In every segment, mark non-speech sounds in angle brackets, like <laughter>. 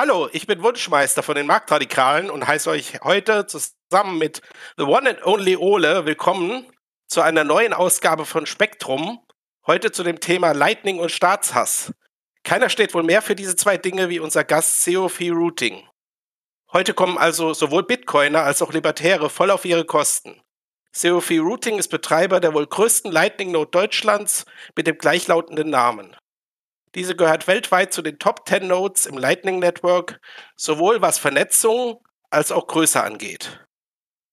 Hallo, ich bin Wunschmeister von den Marktradikalen und heiße euch heute zusammen mit The One and Only Ole willkommen zu einer neuen Ausgabe von Spektrum. Heute zu dem Thema Lightning und Staatshass. Keiner steht wohl mehr für diese zwei Dinge wie unser Gast COF Routing. Heute kommen also sowohl Bitcoiner als auch Libertäre voll auf ihre Kosten. COF Routing ist Betreiber der wohl größten Lightning Node Deutschlands mit dem gleichlautenden Namen. Diese gehört weltweit zu den Top 10 Nodes im Lightning Network, sowohl was Vernetzung als auch Größe angeht.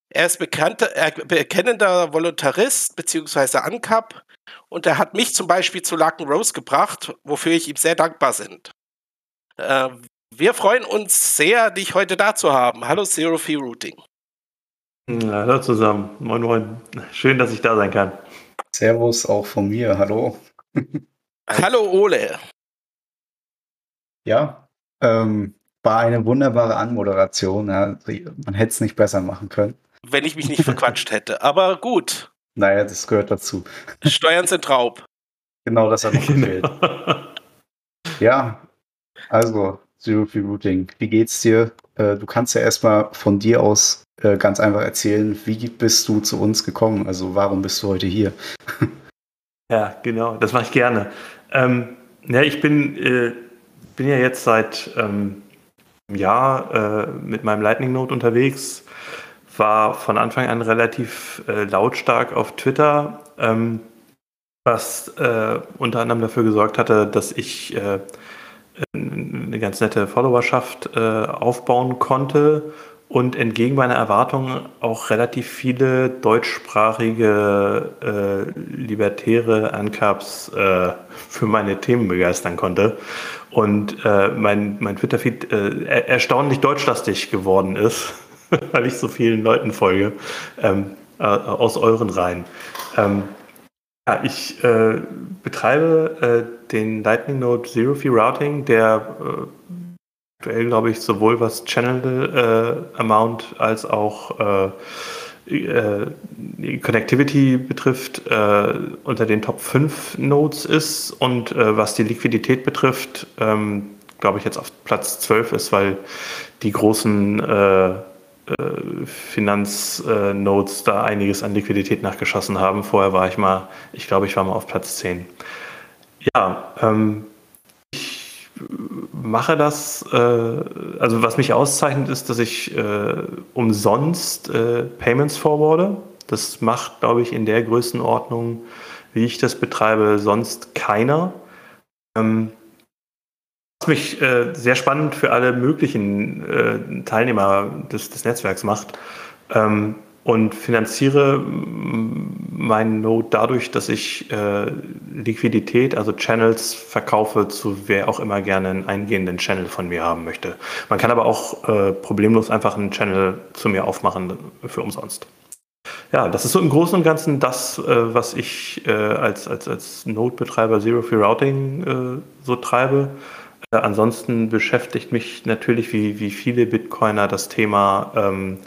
Er ist bekannter, äh, bekennender Voluntarist bzw. ANCAP und er hat mich zum Beispiel zu Larken Rose gebracht, wofür ich ihm sehr dankbar bin. Äh, wir freuen uns sehr, dich heute da zu haben. Hallo Zero Fee Routing. Hallo zusammen. Moin, moin. Schön, dass ich da sein kann. Servus auch von mir. Hallo. <laughs> Hallo Ole. Ja, ähm, war eine wunderbare Anmoderation. Ja. Man hätte es nicht besser machen können. Wenn ich mich nicht verquatscht hätte. Aber gut. Naja, das gehört dazu. Steuern sind Raub. Genau, das hat noch gefehlt. ja, also, Zero Free Routing. Wie geht's dir? Äh, du kannst ja erstmal von dir aus äh, ganz einfach erzählen, wie bist du zu uns gekommen? Also, warum bist du heute hier? Ja, genau, das mache ich gerne. Ähm, ja, ich bin, äh, bin ja jetzt seit ähm, einem Jahr äh, mit meinem Lightning Node unterwegs, war von Anfang an relativ äh, lautstark auf Twitter, ähm, was äh, unter anderem dafür gesorgt hatte, dass ich äh, eine ganz nette Followerschaft äh, aufbauen konnte und entgegen meiner Erwartungen auch relativ viele deutschsprachige äh, libertäre Ancaps äh, für meine Themen begeistern konnte und äh, mein, mein Twitter-Feed äh, erstaunlich deutschlastig geworden ist, <laughs> weil ich so vielen Leuten folge ähm, äh, aus euren Reihen. Ähm, ja, ich äh, betreibe den Lightning Node Zero Fee Routing, der aktuell, glaube ich, sowohl was Channel äh, Amount als auch äh, äh, Connectivity betrifft, äh, unter den Top 5 Nodes ist und äh, was die Liquidität betrifft, ähm, glaube ich, jetzt auf Platz 12 ist, weil die großen äh, Finanznodes da einiges an Liquidität nachgeschossen haben. Vorher war ich mal, ich glaube, ich war mal auf Platz 10. Ja, ähm, mache das, äh, also was mich auszeichnet, ist, dass ich äh, umsonst äh, Payments forwarde. Das macht, glaube ich, in der Größenordnung, wie ich das betreibe, sonst keiner. Ähm, was mich äh, sehr spannend für alle möglichen äh, Teilnehmer des, des Netzwerks macht. Ähm, und finanziere meinen Node dadurch, dass ich äh, Liquidität, also Channels verkaufe zu wer auch immer gerne einen eingehenden Channel von mir haben möchte. Man kann aber auch äh, problemlos einfach einen Channel zu mir aufmachen für umsonst. Ja, das ist so im Großen und Ganzen das, äh, was ich äh, als, als, als Node-Betreiber Zero Free Routing äh, so treibe. Äh, ansonsten beschäftigt mich natürlich wie, wie viele Bitcoiner das Thema ähm,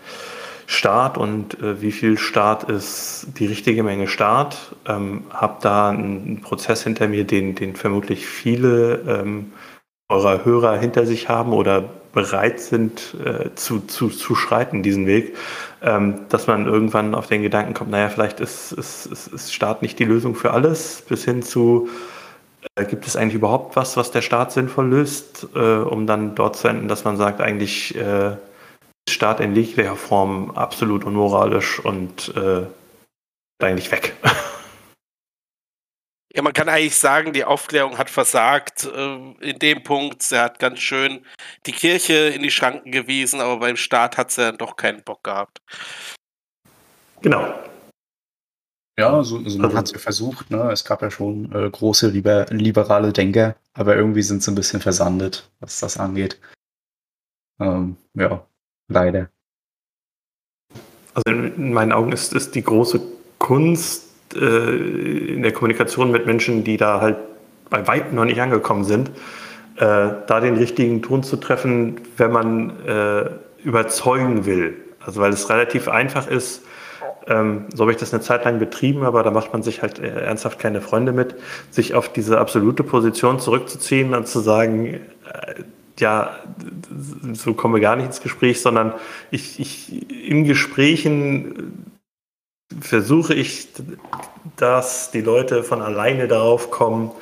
Start und äh, wie viel Start ist die richtige Menge Start. Ähm, habe da einen Prozess hinter mir, den, den vermutlich viele ähm, eurer Hörer hinter sich haben oder bereit sind äh, zu, zu, zu schreiten, diesen Weg, ähm, dass man irgendwann auf den Gedanken kommt, naja, vielleicht ist, ist, ist, ist Staat nicht die Lösung für alles, bis hin zu, äh, gibt es eigentlich überhaupt was, was der Staat sinnvoll löst, äh, um dann dort zu enden, dass man sagt, eigentlich äh, Staat in jeglicher Form absolut unmoralisch und äh, eigentlich weg. <laughs> Ja, man kann eigentlich sagen, die Aufklärung hat versagt äh, in dem Punkt. Sie hat ganz schön die Kirche in die Schranken gewiesen, aber beim Staat hat sie dann doch keinen Bock gehabt. Genau. Ja, also, also man also, hat es ja versucht. Ne? Es gab ja schon äh, große liber liberale Denker, aber irgendwie sind sie ein bisschen versandet, was das angeht. Ähm, ja, Leider. Also in meinen Augen ist, ist die große Kunst äh, in der Kommunikation mit Menschen, die da halt bei weitem noch nicht angekommen sind, äh, da den richtigen Ton zu treffen, wenn man äh, überzeugen will. Also weil es relativ einfach ist, ähm, so habe ich das eine Zeit lang betrieben, aber da macht man sich halt äh, ernsthaft keine Freunde mit, sich auf diese absolute Position zurückzuziehen und zu sagen, äh, ja, so kommen wir gar nicht ins Gespräch, sondern ich, ich in Gesprächen versuche ich, dass die Leute von alleine darauf kommen,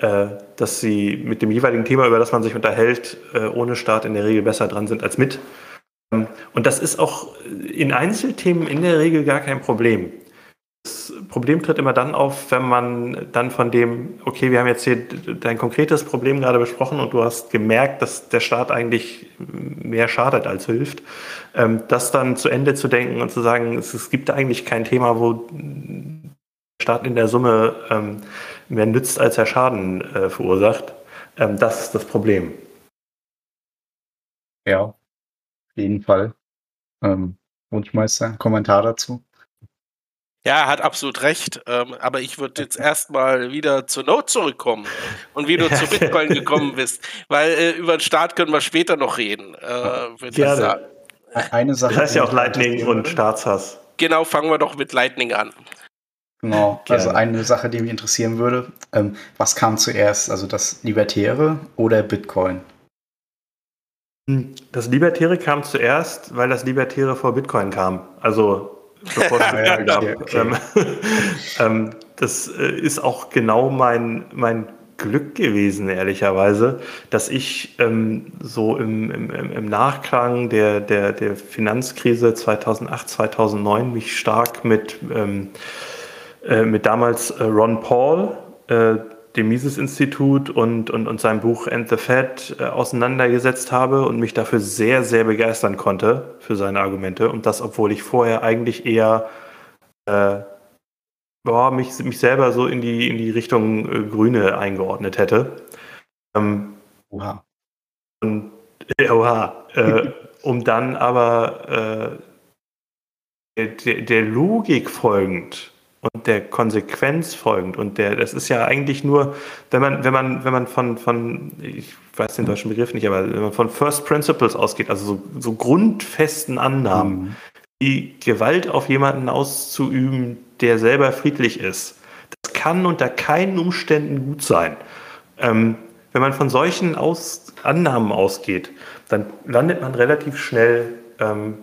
äh, dass sie mit dem jeweiligen Thema, über das man sich unterhält, äh, ohne Start in der Regel besser dran sind als mit. Ähm, und das ist auch in Einzelthemen in der Regel gar kein Problem. Das Problem tritt immer dann auf, wenn man dann von dem, okay, wir haben jetzt hier dein konkretes Problem gerade besprochen und du hast gemerkt, dass der Staat eigentlich mehr schadet als hilft, ähm, das dann zu Ende zu denken und zu sagen, es, gibt eigentlich kein Thema, wo der Staat in der Summe ähm, mehr nützt, als er Schaden äh, verursacht. Ähm, das ist das Problem. Ja, auf jeden Fall. Ähm, Wunschmeister, Kommentar dazu? Ja, er hat absolut recht. Ähm, aber ich würde jetzt erstmal wieder zur Note zurückkommen und wie du zu Bitcoin gekommen bist. Weil äh, über den Start können wir später noch reden. Äh, Gerne. Eine Sache. Das heißt ja auch Lightning und Staatshass. Genau, fangen wir doch mit Lightning an. Genau, Gerne. also eine Sache, die mich interessieren würde, ähm, was kam zuerst, also das Libertäre oder Bitcoin? Hm, das Libertäre kam zuerst, weil das Libertäre vor Bitcoin kam. Also bevor es <laughs> ja, gab. Okay. Ähm, <laughs> ähm, das äh, ist auch genau mein, mein Glück gewesen, ehrlicherweise, dass ich ähm, so im, im, im Nachklang der, der, der Finanzkrise 2008, 2009 mich stark mit ähm, äh, mit damals äh, Ron Paul, äh, dem Mises-Institut und, und, und seinem Buch End the Fed äh, auseinandergesetzt habe und mich dafür sehr, sehr begeistern konnte für seine Argumente. Und das, obwohl ich vorher eigentlich eher äh, boah, mich, mich selber so in die, in die Richtung äh, Grüne eingeordnet hätte. Ähm, oha. Und, äh, oha. Äh, <laughs> um dann aber der, der Logik folgend und der Konsequenz folgend und der, das ist ja eigentlich nur, wenn man, wenn man, wenn man von, von, ich weiß den deutschen Begriff nicht, aber wenn man von First Principles ausgeht, also so, so grundfesten Annahmen, mhm. die Gewalt auf jemanden auszuüben, der selber friedlich ist, das kann unter keinen Umständen gut sein. Ähm, wenn man von solchen Aus Annahmen ausgeht, dann landet man relativ schnell ähm,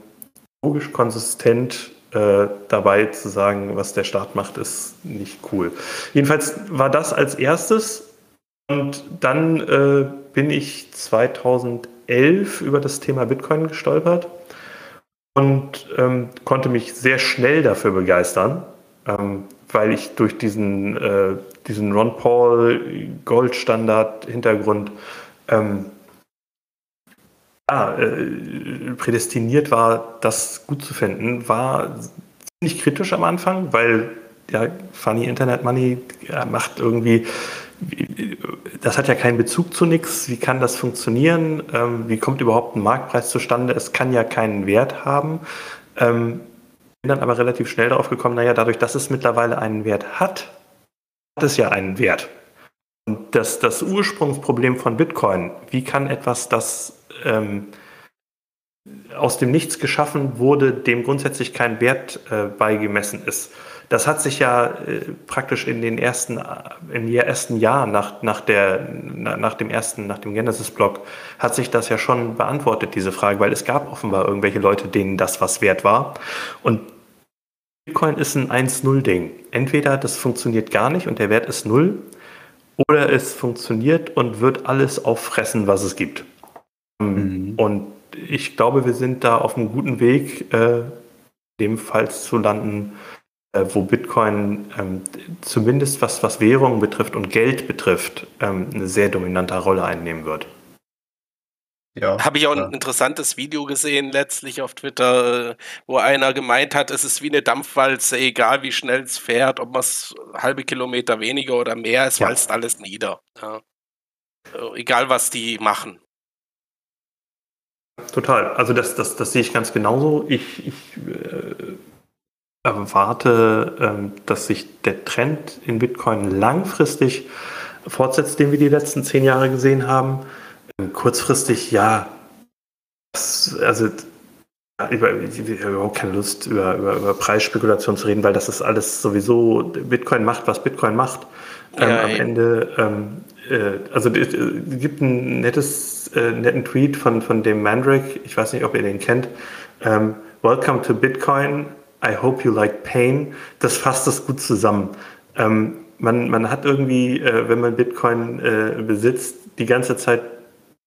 logisch konsistent äh, dabei zu sagen, was der Staat macht, ist nicht cool. Jedenfalls war das als erstes und dann äh, bin ich 2011 über das Thema Bitcoin gestolpert und ähm, konnte mich sehr schnell dafür begeistern, ähm, weil ich durch diesen, äh, diesen Ron Paul Goldstandard Hintergrund ähm, ja, äh, prädestiniert war, das gut zu finden, war ziemlich kritisch am Anfang, weil ja, Funny Internet Money ja, macht irgendwie, das hat ja keinen Bezug zu nichts. Wie kann das funktionieren? Ähm, wie kommt überhaupt ein Marktpreis zustande? Es kann ja keinen Wert haben. Ähm, bin dann aber relativ schnell darauf gekommen, naja, dadurch, dass es mittlerweile einen Wert hat, hat es ja einen Wert. Und das, das Ursprungsproblem von Bitcoin, wie kann etwas, das ähm, aus dem Nichts geschaffen wurde, dem grundsätzlich kein Wert äh, beigemessen ist. Das hat sich ja äh, praktisch in den ersten, den ersten Jahren nach, nach, der, nach dem ersten, nach dem Genesis-Blog, hat sich das ja schon beantwortet, diese Frage, weil es gab offenbar irgendwelche Leute, denen das was wert war. Und Bitcoin ist ein 1-0-Ding. Entweder das funktioniert gar nicht und der Wert ist null, oder es funktioniert und wird alles auffressen, was es gibt. Mhm. Und ich glaube, wir sind da auf einem guten Weg, äh, ebenfalls zu landen, äh, wo Bitcoin ähm, zumindest was, was Währungen betrifft und Geld betrifft, ähm, eine sehr dominante Rolle einnehmen wird. Ja, Habe ich auch ein interessantes Video gesehen, letztlich auf Twitter, wo einer gemeint hat, es ist wie eine Dampfwalze, egal wie schnell es fährt, ob man es halbe Kilometer weniger oder mehr, es ja. walzt alles nieder. Ja. Äh, egal was die machen. Total. Also das, das, das sehe ich ganz genauso. Ich, ich äh, erwarte, ähm, dass sich der Trend in Bitcoin langfristig fortsetzt, den wir die letzten zehn Jahre gesehen haben. Ähm, kurzfristig, ja, das, also ich habe überhaupt keine Lust, über, über, über Preisspekulation zu reden, weil das ist alles sowieso, Bitcoin macht, was Bitcoin macht. Ähm, ja, am. Ende, ähm, äh, also es gibt ein nettes, äh, netten Tweet von, von dem Mandrake, ich weiß nicht, ob ihr den kennt. Ähm, Welcome to Bitcoin, I hope you like pain. Das fasst das gut zusammen. Ähm, man, man hat irgendwie, äh, wenn man Bitcoin äh, besitzt, die ganze Zeit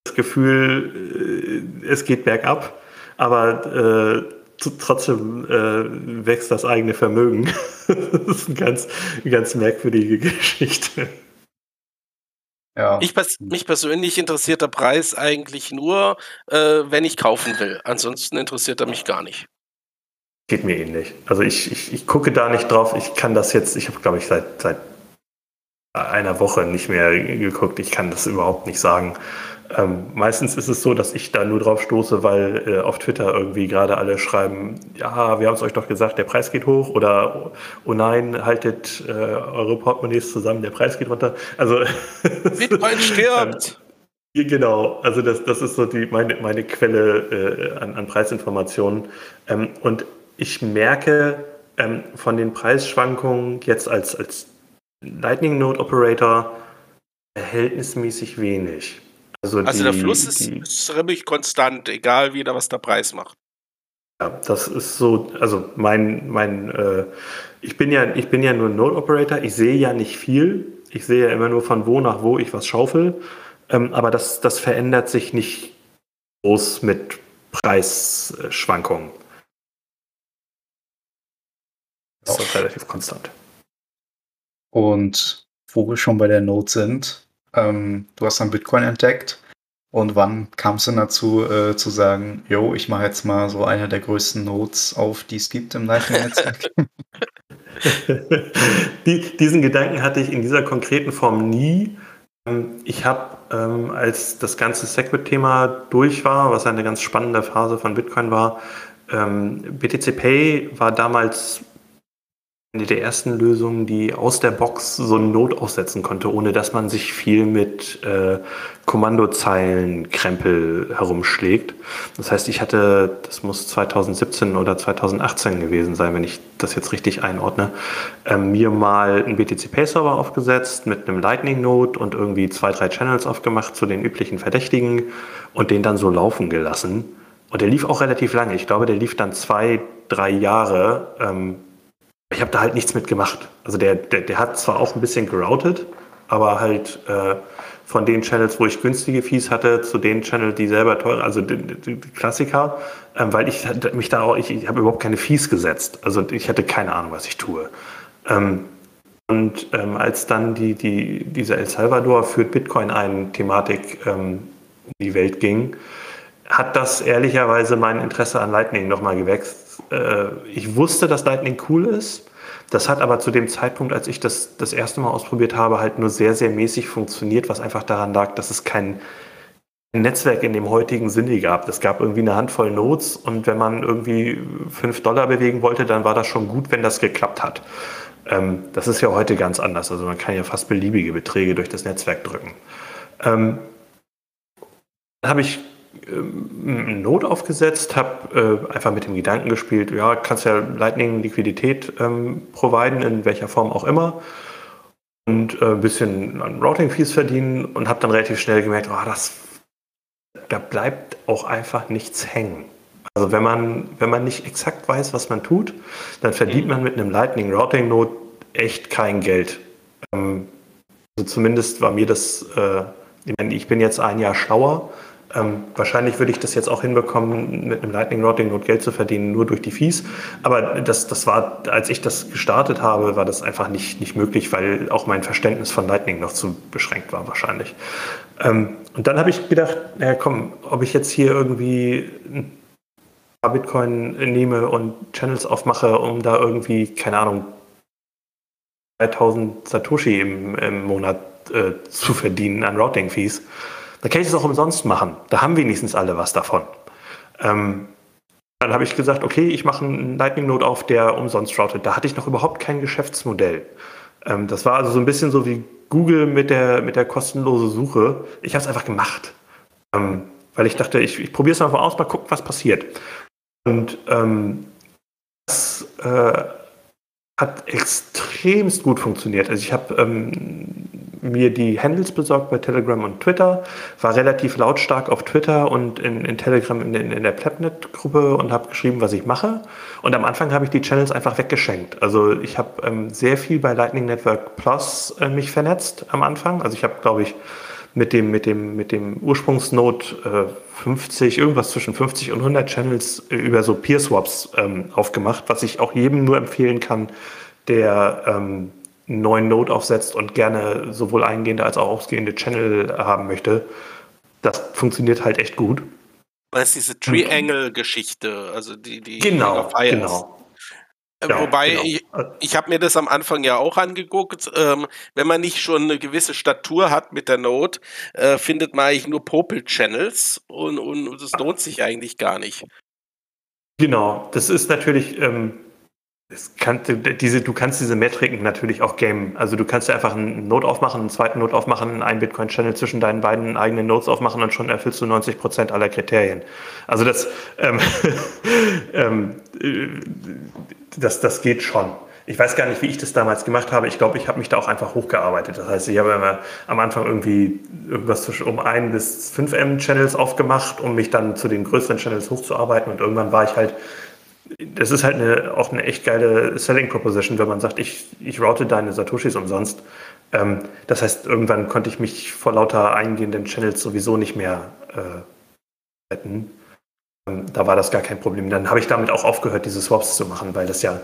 das Gefühl, äh, es geht bergab aber äh, trotzdem äh, wächst das eigene Vermögen. <laughs> das ist eine ganz, ganz merkwürdige Geschichte. Ja. Ich, mich persönlich interessiert der Preis eigentlich nur, äh, wenn ich kaufen will. Ansonsten interessiert er mich gar nicht. Geht mir ähnlich. Also ich, ich, ich gucke da nicht drauf. Ich kann das jetzt, ich habe glaube ich seit, seit einer Woche nicht mehr geguckt. Ich kann das überhaupt nicht sagen. Ähm, meistens ist es so, dass ich da nur drauf stoße, weil äh, auf Twitter irgendwie gerade alle schreiben, ja, wir haben es euch doch gesagt, der Preis geht hoch oder oh nein, haltet äh, eure Portemonnaies zusammen, der Preis geht runter. Also <laughs> Bitcoin stirbt. Ähm, genau, also das, das ist so die, meine, meine Quelle äh, an, an, Preisinformationen. Ähm, und ich merke ähm, von den Preisschwankungen jetzt als, als Lightning Node Operator verhältnismäßig wenig. Also, also die, der Fluss ist die, ziemlich konstant, egal wie da was der Preis macht. Ja, das ist so, also mein, mein, äh, ich bin ja, ich bin ja nur Node Operator, ich sehe ja nicht viel. Ich sehe ja immer nur von wo nach wo ich was schaufel. Ähm, aber das, das verändert sich nicht groß mit Preisschwankungen. Das ist relativ konstant. Und wo wir schon bei der Node sind, ähm, du hast dann Bitcoin entdeckt. Und wann kam es denn dazu, äh, zu sagen, yo, ich mache jetzt mal so eine der größten Nodes auf, die es gibt im Lightning-Netzwerk? <laughs> die, diesen Gedanken hatte ich in dieser konkreten Form nie. Ähm, ich habe, ähm, als das ganze Segwit-Thema durch war, was eine ganz spannende Phase von Bitcoin war, ähm, BTC Pay war damals eine der ersten Lösungen, die aus der Box so eine Not aufsetzen konnte, ohne dass man sich viel mit äh, Kommandozeilenkrempel herumschlägt. Das heißt, ich hatte, das muss 2017 oder 2018 gewesen sein, wenn ich das jetzt richtig einordne, äh, mir mal einen BTC Pay Server aufgesetzt mit einem Lightning Node und irgendwie zwei, drei Channels aufgemacht zu den üblichen Verdächtigen und den dann so laufen gelassen. Und der lief auch relativ lange. Ich glaube, der lief dann zwei, drei Jahre. Ähm, ich habe da halt nichts mit gemacht. Also der, der, der hat zwar auch ein bisschen geroutet, aber halt äh, von den Channels, wo ich günstige Fees hatte, zu den Channels, die selber teuer, also die, die, die Klassiker, ähm, weil ich mich da auch, ich, ich habe überhaupt keine Fees gesetzt. Also ich hatte keine Ahnung, was ich tue. Ähm, und ähm, als dann die, die, diese El Salvador führt Bitcoin ein Thematik ähm, um die Welt ging, hat das ehrlicherweise mein Interesse an Lightning nochmal gewächst. Äh, ich wusste, dass Lightning cool ist. Das hat aber zu dem Zeitpunkt, als ich das das erste Mal ausprobiert habe, halt nur sehr, sehr mäßig funktioniert, was einfach daran lag, dass es kein Netzwerk in dem heutigen Sinne gab. Es gab irgendwie eine Handvoll Nodes und wenn man irgendwie 5 Dollar bewegen wollte, dann war das schon gut, wenn das geklappt hat. Ähm, das ist ja heute ganz anders. Also man kann ja fast beliebige Beträge durch das Netzwerk drücken. Ähm, habe ich ähm, Not aufgesetzt, habe äh, einfach mit dem Gedanken gespielt, ja, kannst ja Lightning Liquidität ähm, providen, in welcher Form auch immer. Und äh, ein bisschen an Routing-Fees verdienen und habe dann relativ schnell gemerkt, oh, das, da bleibt auch einfach nichts hängen. Also wenn man, wenn man nicht exakt weiß, was man tut, dann verdient mhm. man mit einem Lightning Routing Node echt kein Geld. Ähm, also zumindest war mir das, äh, ich, meine, ich bin jetzt ein Jahr schlauer ähm, wahrscheinlich würde ich das jetzt auch hinbekommen, mit einem Lightning Routing Node Geld zu verdienen, nur durch die Fees. Aber das, das war, als ich das gestartet habe, war das einfach nicht, nicht möglich, weil auch mein Verständnis von Lightning noch zu beschränkt war, wahrscheinlich. Ähm, und dann habe ich gedacht, naja, komm, ob ich jetzt hier irgendwie ein paar Bitcoin nehme und Channels aufmache, um da irgendwie, keine Ahnung, 3000 Satoshi im, im Monat äh, zu verdienen an Routing-Fees da kann ich es auch umsonst machen. Da haben wenigstens alle was davon. Ähm, dann habe ich gesagt, okay, ich mache einen Lightning Node auf, der umsonst routet. Da hatte ich noch überhaupt kein Geschäftsmodell. Ähm, das war also so ein bisschen so wie Google mit der, mit der kostenlosen Suche. Ich habe es einfach gemacht. Ähm, weil ich dachte, ich, ich probiere es einfach aus, mal gucken, was passiert. Und ähm, das äh, hat extremst gut funktioniert. Also ich habe ähm, mir die Handles besorgt bei Telegram und Twitter, war relativ lautstark auf Twitter und in, in Telegram in, in, in der Plapnet-Gruppe und habe geschrieben, was ich mache. Und am Anfang habe ich die Channels einfach weggeschenkt. Also ich habe ähm, sehr viel bei Lightning Network Plus äh, mich vernetzt am Anfang. Also ich habe, glaube ich, mit dem, mit dem, mit dem Ursprungsnode äh, 50, irgendwas zwischen 50 und 100 Channels äh, über so Peer-Swaps ähm, aufgemacht, was ich auch jedem nur empfehlen kann, der ähm, einen neuen Node aufsetzt und gerne sowohl eingehende als auch ausgehende Channel haben möchte. Das funktioniert halt echt gut. Das ist diese Triangle-Geschichte, also die, die genau, genau. Ja, Wobei, genau. ich, ich habe mir das am Anfang ja auch angeguckt. Ähm, wenn man nicht schon eine gewisse Statur hat mit der Note, äh, findet man eigentlich nur Popel-Channels und, und das lohnt sich eigentlich gar nicht. Genau, das ist natürlich, ähm, kann, diese, du kannst diese Metriken natürlich auch gamen. Also du kannst ja einfach einen Node aufmachen, einen zweiten Node aufmachen, einen Bitcoin-Channel zwischen deinen beiden eigenen Nodes aufmachen und schon erfüllst du 90 Prozent aller Kriterien. Also das, ähm, <laughs> ähm, äh, das, das geht schon. Ich weiß gar nicht, wie ich das damals gemacht habe. Ich glaube, ich habe mich da auch einfach hochgearbeitet. Das heißt, ich habe immer am Anfang irgendwie irgendwas zwischen um ein bis 5 M-Channels aufgemacht, um mich dann zu den größeren Channels hochzuarbeiten. Und irgendwann war ich halt das ist halt eine, auch eine echt geile Selling Proposition, wenn man sagt, ich, ich route deine Satoshis umsonst. Ähm, das heißt, irgendwann konnte ich mich vor lauter eingehenden Channels sowieso nicht mehr äh, retten. Ähm, da war das gar kein Problem. Dann habe ich damit auch aufgehört, diese Swaps zu machen, weil das ja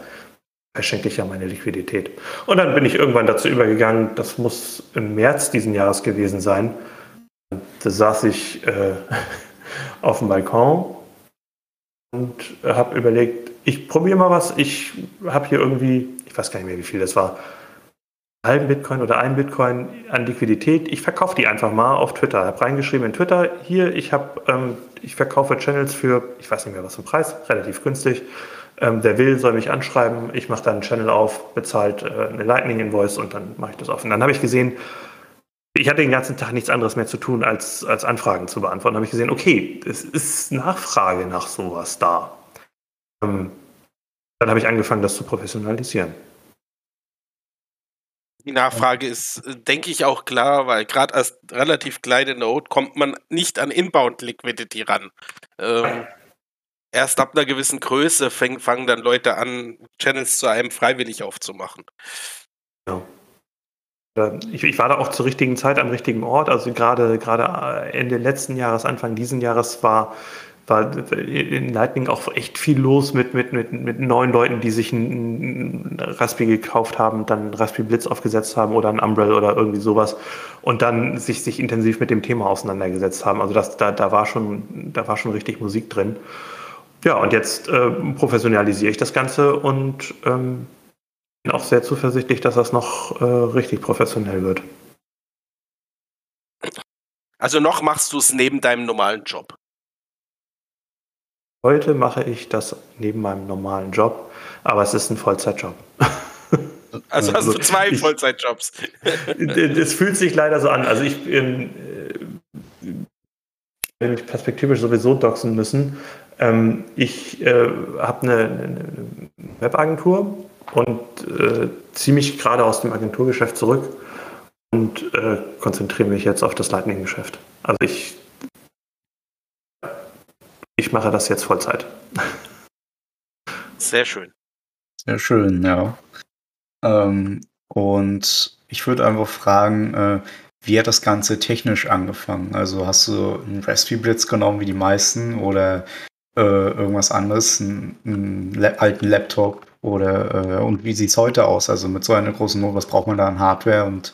verschenke ich ja meine Liquidität. Und dann bin ich irgendwann dazu übergegangen, das muss im März diesen Jahres gewesen sein. Da saß ich äh, <laughs> auf dem Balkon und habe überlegt, ich probiere mal was. Ich habe hier irgendwie, ich weiß gar nicht mehr, wie viel das war, einen halben Bitcoin oder ein Bitcoin an Liquidität. Ich verkaufe die einfach mal auf Twitter. Habe reingeschrieben in Twitter, hier, ich, hab, ähm, ich verkaufe Channels für, ich weiß nicht mehr, was für ein Preis, relativ günstig. Ähm, wer will, soll mich anschreiben. Ich mache dann einen Channel auf, bezahlt äh, eine Lightning-Invoice und dann mache ich das auf. Und dann habe ich gesehen, ich hatte den ganzen Tag nichts anderes mehr zu tun, als, als Anfragen zu beantworten. Da habe ich gesehen, okay, es ist Nachfrage nach sowas da. Ähm, dann habe ich angefangen, das zu professionalisieren. Die Nachfrage ist, äh, denke ich, auch klar, weil gerade als relativ kleine Node kommt man nicht an Inbound Liquidity ran. Ähm, erst ab einer gewissen Größe fangen dann Leute an, Channels zu einem freiwillig aufzumachen. Ja. Ich, ich, war da auch zur richtigen Zeit am richtigen Ort. Also gerade, gerade Ende letzten Jahres, Anfang diesen Jahres war, war in Lightning auch echt viel los mit, mit, mit, mit neuen Leuten, die sich ein Raspberry gekauft haben, dann Raspberry Blitz aufgesetzt haben oder ein Umbrella oder irgendwie sowas und dann sich, sich intensiv mit dem Thema auseinandergesetzt haben. Also das, da, da, war schon, da war schon richtig Musik drin. Ja, und jetzt äh, professionalisiere ich das Ganze und ähm, bin auch sehr zuversichtlich, dass das noch äh, richtig professionell wird. Also noch machst du es neben deinem normalen Job? Heute mache ich das neben meinem normalen Job, aber es ist ein Vollzeitjob. <laughs> Also hast du also zwei ich, Vollzeitjobs. Es fühlt sich leider so an. Also ich bin, äh, will mich perspektivisch sowieso doxen müssen. Ähm, ich äh, habe eine, eine Webagentur und äh, ziehe mich gerade aus dem Agenturgeschäft zurück und äh, konzentriere mich jetzt auf das Lightning-Geschäft. Also ich, ich mache das jetzt Vollzeit. Sehr schön. Sehr schön, ja. Ähm, und ich würde einfach fragen, äh, wie hat das Ganze technisch angefangen? Also hast du einen Raspberry Blitz genommen wie die meisten oder äh, irgendwas anderes, einen, einen alten Laptop oder äh, und wie sieht es heute aus? Also mit so einer großen Not, was braucht man da an Hardware und,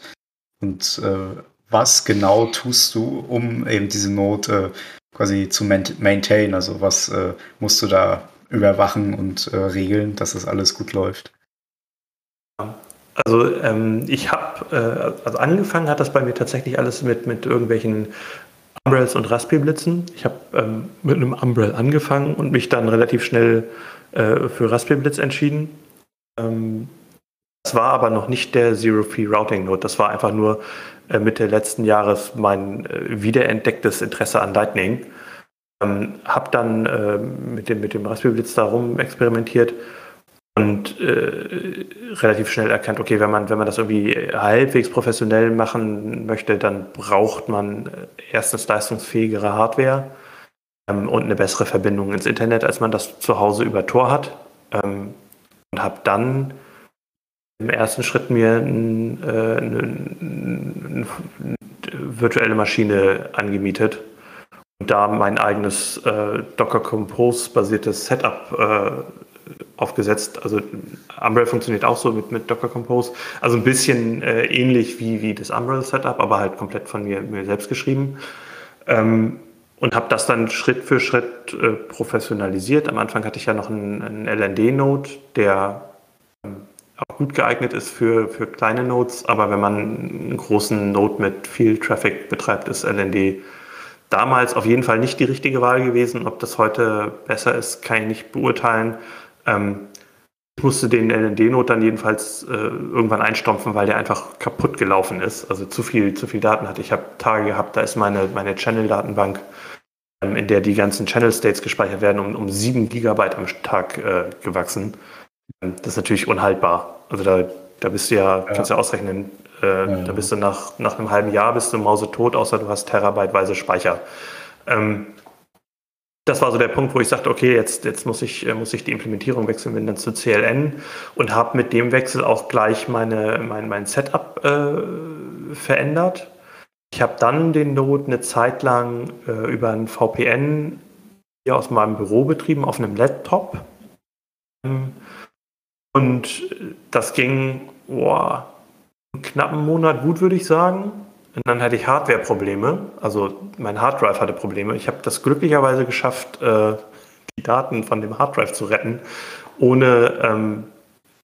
und äh, was genau tust du, um eben diese Not äh, quasi zu maintain? Also was äh, musst du da überwachen und äh, regeln, dass das alles gut läuft? Also ähm, ich habe, äh, also angefangen hat das bei mir tatsächlich alles mit, mit irgendwelchen Umbrells und Raspberry-Blitzen. Ich habe ähm, mit einem Umbrell angefangen und mich dann relativ schnell äh, für Raspberry Blitz entschieden. Ähm, das war aber noch nicht der Zero-Free Routing Node. Das war einfach nur äh, Mitte letzten Jahres mein äh, wiederentdecktes Interesse an Lightning. Ähm, habe dann äh, mit, dem, mit dem Raspberry Blitz da rum experimentiert und äh, relativ schnell erkannt, okay, wenn man, wenn man das irgendwie halbwegs professionell machen möchte, dann braucht man erstens leistungsfähigere Hardware ähm, und eine bessere Verbindung ins Internet, als man das zu Hause über Tor hat. Ähm, und habe dann im ersten Schritt mir ein, äh, eine, eine, virtuelle Maschine angemietet und da mein eigenes äh, Docker Compose basiertes Setup äh, aufgesetzt. Also Umbrel funktioniert auch so mit, mit Docker Compose. Also ein bisschen äh, ähnlich wie, wie das Umbrel Setup, aber halt komplett von mir, mir selbst geschrieben. Ähm, und habe das dann Schritt für Schritt äh, professionalisiert. Am Anfang hatte ich ja noch einen, einen LND-Node, der ähm, auch gut geeignet ist für, für kleine Nodes, aber wenn man einen großen Node mit viel Traffic betreibt, ist LND damals auf jeden Fall nicht die richtige Wahl gewesen. Ob das heute besser ist, kann ich nicht beurteilen. Ähm, ich musste den LND-Node dann jedenfalls äh, irgendwann einstampfen, weil der einfach kaputt gelaufen ist. Also zu viel, zu viel Daten hatte. Ich habe Tage gehabt, da ist meine, meine Channel-Datenbank, in der die ganzen Channel-States gespeichert werden, um, um 7 Gigabyte am Tag äh, gewachsen. Ähm, das ist natürlich unhaltbar. Also da, da bist du ja, ja. kannst du ja ausrechnen, äh, ja. da bist du nach, nach einem halben Jahr bist du mausetot, außer du hast terabyteweise Speicher. Ähm, das war so der Punkt, wo ich sagte, okay, jetzt, jetzt muss, ich, äh, muss ich die Implementierung wechseln, bin dann zu CLN und habe mit dem Wechsel auch gleich meine, mein, mein Setup äh, verändert. Ich habe dann den Node eine Zeit lang äh, über ein VPN hier aus meinem Büro betrieben auf einem Laptop. Und das ging boah, einen knappen Monat gut, würde ich sagen. Und dann hatte ich Hardware-Probleme. Also mein Harddrive hatte Probleme. Ich habe das glücklicherweise geschafft, äh, die Daten von dem Harddrive zu retten, ohne ähm,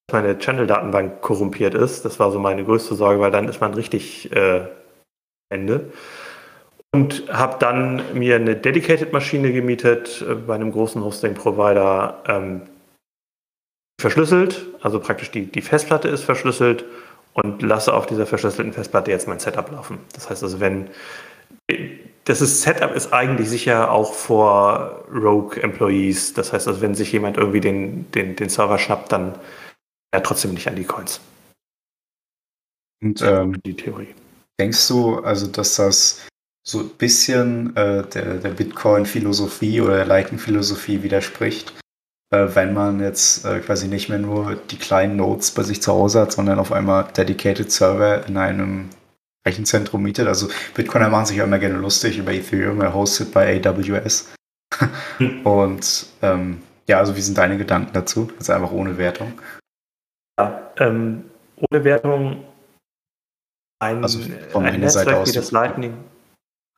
dass meine Channel-Datenbank korrumpiert ist. Das war so meine größte Sorge, weil dann ist man richtig äh, Ende. Und habe dann mir eine Dedicated-Maschine gemietet äh, bei einem großen Hosting-Provider, ähm, verschlüsselt, also praktisch die, die Festplatte ist verschlüsselt und lasse auf dieser verschlüsselten Festplatte jetzt mein Setup laufen. Das heißt also, wenn das ist, Setup ist eigentlich sicher auch vor Rogue Employees. Das heißt also, wenn sich jemand irgendwie den, den, den Server schnappt, dann ja trotzdem nicht an die Coins. Und ähm, die Theorie. Denkst du also, dass das so ein bisschen äh, der, der Bitcoin-Philosophie oder der Lightning-Philosophie widerspricht? äh, wenn man jetzt äh, quasi nicht mehr nur die kleinen Nodes bei sich zu Hause hat, sondern auf einmal dedicated Server in einem Rechenzentrum mietet. Also Bitcoiner machen sich ja immer gerne lustig über Ethereum, er hostet bei AWS. Hm. <laughs> Und ähm, ja, also wie sind deine Gedanken dazu? Also einfach ohne Wertung. Ja, ähm, ohne Wertung ein, also von ein Netzwerk Seite aus, wie das Lightning.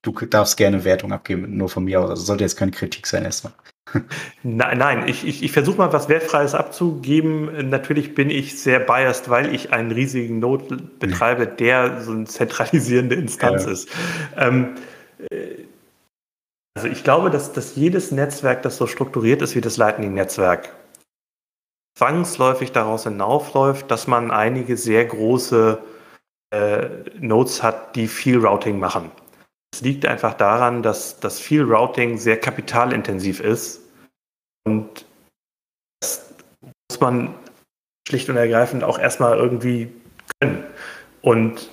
Du darfst gerne Wertung abgeben, nur von mir aus. Also sollte jetzt keine Kritik sein erstmal. <laughs> Nein, nein, ich, ich, ich versuche mal was Wertfreies abzugeben. Natürlich bin ich sehr biased, weil ich einen riesigen Node betreibe, der so eine zentralisierende Instanz ja. ist. Ähm, äh, also ich glaube, dass, dass jedes Netzwerk, das so strukturiert ist wie das Lightning-Netzwerk, zwangsläufig daraus hinaufläuft, dass man einige sehr große äh, Nodes hat, die viel Routing machen. Es liegt einfach daran, dass, dass viel Routing sehr kapitalintensiv ist. Und das muss man schlicht und ergreifend auch erstmal irgendwie können. Und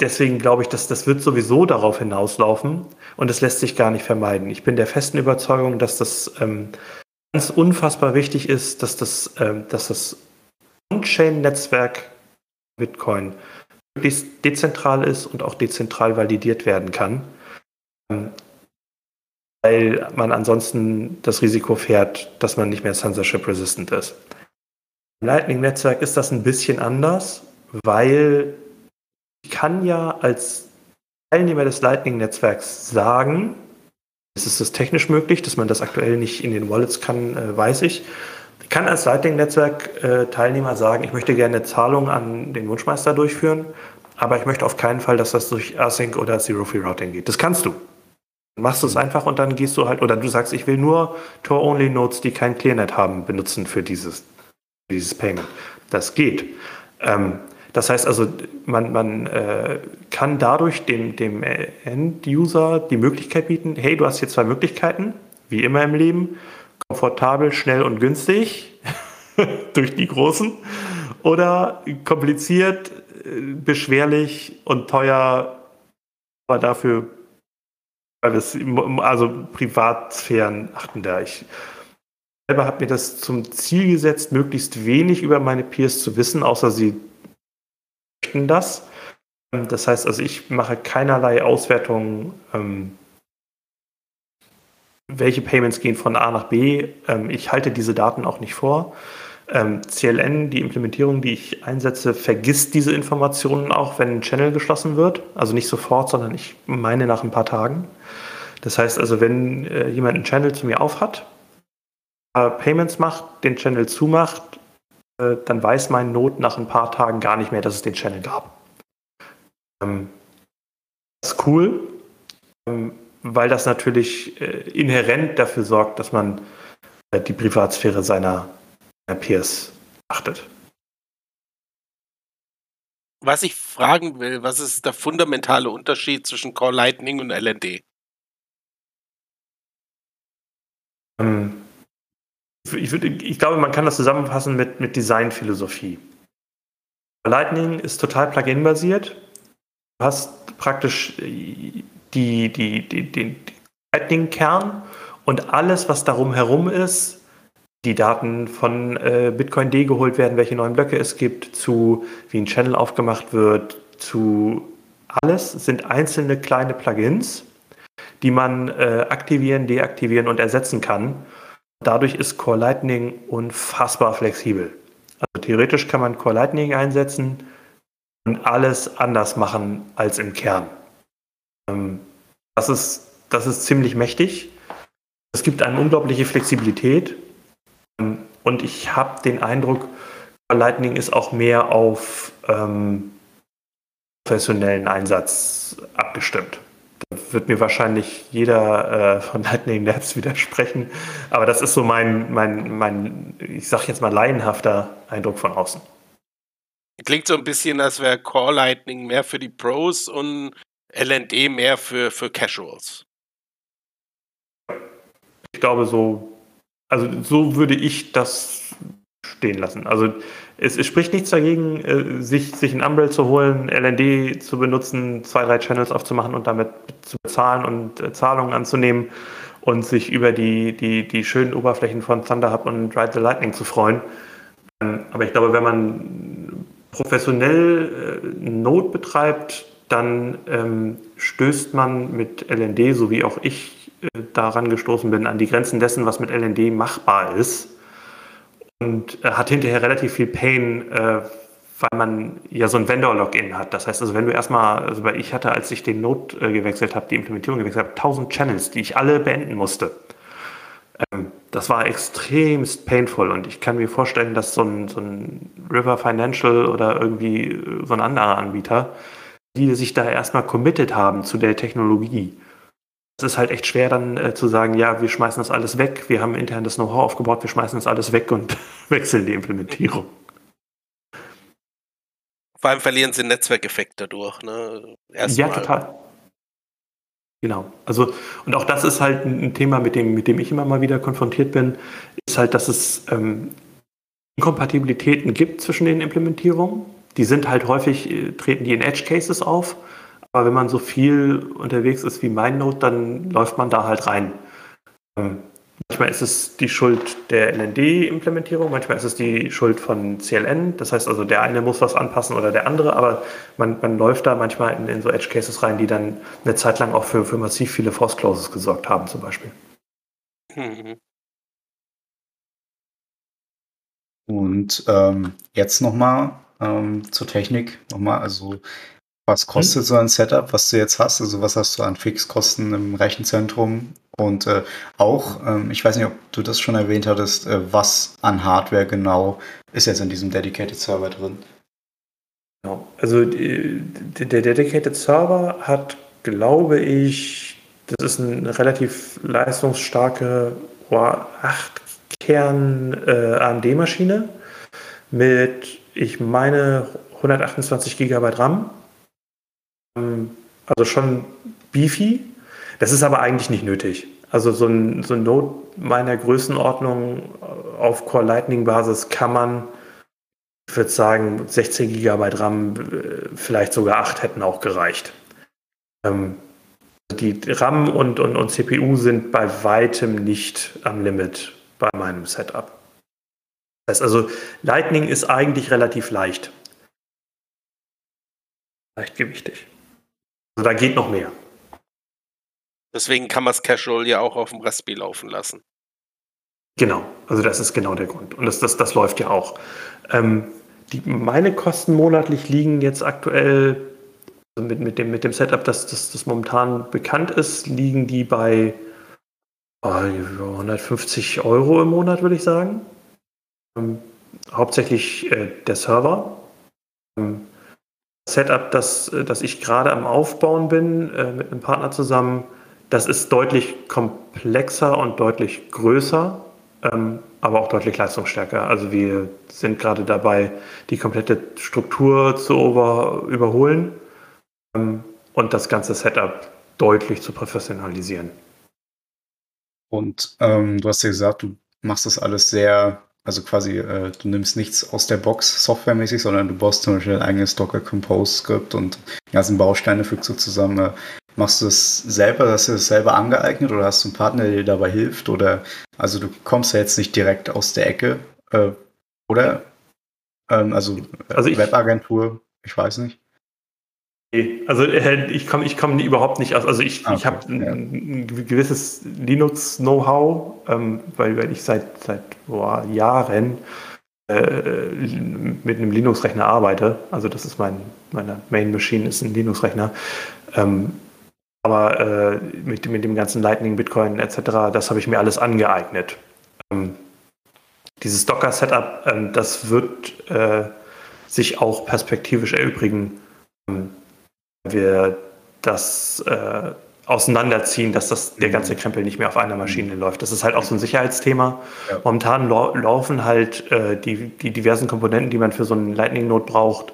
deswegen glaube ich, dass das wird sowieso darauf hinauslaufen und es lässt sich gar nicht vermeiden. Ich bin der festen Überzeugung, dass das ähm, ganz unfassbar wichtig ist, dass das, ähm, dass das On-Chain-Netzwerk Bitcoin möglichst dezentral ist und auch dezentral validiert werden kann, ähm, weil man ansonsten das Risiko fährt, dass man nicht mehr censorship-resistant ist. Im Lightning-Netzwerk ist das ein bisschen anders, weil ich kann ja als Teilnehmer des Lightning-Netzwerks sagen, es ist das technisch möglich, dass man das aktuell nicht in den Wallets kann, äh, weiß ich, kann als Lightning-Netzwerk-Teilnehmer äh, sagen, ich möchte gerne eine Zahlung an den Wunschmeister durchführen, aber ich möchte auf keinen Fall, dass das durch Async oder Zero-Free-Routing geht. Das kannst du. Machst du es einfach und dann gehst du halt, oder du sagst, ich will nur Tor-Only-Nodes, die kein ClearNet haben, benutzen für dieses, dieses Payment. Das geht. Ähm, Das heißt also, man, man äh, kann dadurch dem, dem End-User die Möglichkeit bieten, hey, du hast hier zwei Möglichkeiten, wie immer im Leben, komfortabel, schnell und günstig <laughs> durch die großen oder kompliziert, äh, beschwerlich und teuer, aber dafür, weil es, also Privatsphären achten da. Ich selber habe mir das zum Ziel gesetzt, möglichst wenig über meine Peers zu wissen, außer sie möchten das. Das heißt also, ich mache keinerlei Auswertungen, ähm, welche Payments gehen von A nach B. Ähm, ich halte diese Daten auch nicht vor. Ähm, CLN, die Implementierung, die ich einsetze, vergisst diese Informationen auch, wenn ein Channel geschlossen wird. Also nicht sofort, sondern ich meine nach ein paar Tagen. Das heißt also, wenn äh, jemand einen Channel zu mir aufhat, äh, Payments macht, den Channel zumacht, äh, dann weiß mein Node nach ein paar Tagen gar nicht mehr, dass es den Channel gab. Ähm, das ist cool, ähm, weil das natürlich äh, inhärent dafür sorgt, dass man äh, die Privatsphäre seiner, seiner Peers achtet. Was ich fragen will, was ist der fundamentale Unterschied zwischen Core Lightning und LND? Ähm, ich, würde, ich glaube, man kann das zusammenfassen mit, mit Designphilosophie. Lightning ist total Plugin-basiert. Du hast praktisch die, die, die, den Lightning-Kern und alles, was darum herum ist, die Daten von äh, Bitcoin D geholt werden, welche neuen Blöcke es gibt, zu wie ein Channel aufgemacht wird, zu alles sind einzelne kleine Plugins, die man äh, aktivieren, deaktivieren und ersetzen kann. Dadurch ist Core Lightning unfassbar flexibel. Also theoretisch kann man Core Lightning einsetzen und alles anders machen als im Kern. Ähm, das, ist, das ist ziemlich mächtig. Es gibt eine unglaubliche Flexibilität. Und ich habe den Eindruck, Lightning ist auch mehr auf ähm, professionellen Einsatz abgestimmt wird mir wahrscheinlich jeder äh, von Lightning Labs widersprechen. Aber das ist so mein, mein, mein ich sag jetzt mal, laienhafter Eindruck von außen. Klingt so ein bisschen, als wäre Core Lightning mehr für die Pros und LND mehr für, für Casuals. Ich glaube, so, also so würde ich das stehen lassen. Also es, es, spricht nichts dagegen, äh, sich, sich ein Umbrell zu holen, LND zu benutzen, zwei, drei Channels aufzumachen und damit zu bezahlen und äh, Zahlungen anzunehmen und sich über die, die, die schönen Oberflächen von Thunderhub und Ride the Lightning zu freuen. Ähm, aber ich glaube, wenn man professionell äh, Node betreibt, dann ähm, stößt man mit LND, so wie auch ich äh, daran gestoßen bin, an die Grenzen dessen, was mit LND machbar ist und äh, hat hinterher relativ viel Pain, äh, weil man ja so ein Vendor-Login hat. Das heißt also, wenn du erstmal, also weil ich hatte, als ich den Node äh, gewechselt habe, die Implementierung gewechselt habe, 1000 Channels, die ich alle beenden musste. Ähm, das war extremst painful und ich kann mir vorstellen, dass so ein, so ein River Financial oder irgendwie äh, so ein anderer Anbieter, die sich da erstmal committed haben zu der Technologie, es ist halt echt schwer dann äh, zu sagen, ja, wir schmeißen das alles weg, wir haben intern das Know-how aufgebaut, wir schmeißen das alles weg und <laughs> wechseln die Implementierung. Vor allem verlieren sie Netzwerkeffekte dadurch. Ne? ja, total. Genau. Also, und auch das ist halt ein Thema, mit dem, mit dem ich immer mal wieder konfrontiert bin, ist halt, dass es ähm, Inkompatibilitäten gibt zwischen den Implementierungen. Die sind halt häufig, äh, treten die in Edge Cases auf aber wenn man so viel unterwegs ist wie MindNote, dann läuft man da halt rein. Ähm, manchmal ist es die Schuld der LND-Implementierung, manchmal ist es die Schuld von CLN. Das heißt also, der eine muss was anpassen oder der andere, aber man, man läuft da manchmal in, in so Edge Cases rein, die dann eine Zeit lang auch für, für massiv viele Force Closes gesorgt haben, zum Beispiel. Mhm. Und ähm, jetzt nochmal ähm, zur Technik. Nochmal, also was kostet hm? so ein Setup, was du jetzt hast? Also was hast du an Fixkosten im Rechenzentrum? Und äh, auch, ähm, ich weiß nicht, ob du das schon erwähnt hattest, äh, was an Hardware genau ist jetzt in diesem Dedicated Server drin? Genau. Also die, der Dedicated Server hat, glaube ich, das ist eine relativ leistungsstarke 8-Kern äh, mit, ich meine, 128 GB RAM. Ähm, also schon beefy. Das ist aber eigentlich nicht nötig. Also so ein, so ein Node meiner Größenordnung auf Core Lightning Basis kann man, ich würde sagen, 16 GB RAM, äh, vielleicht sogar 8 hätten auch gereicht. Ähm, die RAM und, und, und CPU sind bei weitem nicht am Limit bei meinem Setup. Das heißt also, Lightning ist eigentlich relativ leicht. Leichtgewichtig. Also da geht noch mehr. Deswegen kann man es casual ja auch auf dem Raspberry laufen lassen. Genau, also das ist genau der Grund. Und das, das, das läuft ja auch. Ähm, die, meine Kosten monatlich liegen jetzt aktuell also mit, mit, dem, mit dem Setup, das, das, das momentan bekannt ist, liegen die bei oh, 150 Euro im Monat, würde ich sagen. Ähm, hauptsächlich äh, der Server. Ähm, Setup, das, äh, das ich gerade am Aufbauen bin, äh, mit einem Partner zusammen, das ist deutlich komplexer und deutlich größer, ähm, aber auch deutlich leistungsstärker. Also wir sind gerade dabei, die komplette Struktur zu über, überholen ähm, und das ganze Setup deutlich zu professionalisieren. Und ähm, du hast ja gesagt, du machst das alles sehr also quasi, äh, du nimmst nichts aus der Box softwaremäßig, sondern du baust zum Beispiel ein eigenes Docker Compose Skript und die ganzen Bausteine fügst du zusammen. Äh, machst du das selber, hast du das selber angeeignet oder hast du einen Partner, der dir dabei hilft? Oder also du kommst ja jetzt nicht direkt aus der Ecke, äh, oder? Ähm, also, also Webagentur, ich weiß nicht. Also äh, ich komme ich komm überhaupt nicht aus. Also ich, okay, ich habe ein, ein, gewisses Linux-Know-how, ähm, weil, weil ich seit, seit boah, Jahren äh, mit einem Linux-Rechner arbeite. Also das ist mein, meine Main Machine ist ein Linux-Rechner. Ähm, aber äh, mit, mit dem ganzen Lightning, Bitcoin etc., das habe ich mir alles angeeignet. Ähm, dieses Docker-Setup, ähm, das wird äh, sich auch perspektivisch erübrigen ähm, wir das äh, auseinanderziehen, dass das, der ganze mhm. Krempel nicht mehr auf einer Maschine läuft. Das ist halt auch so ein Sicherheitsthema. Ja. Momentan lau laufen halt äh, die, die diversen Komponenten, die man für so einen Lightning-Node braucht,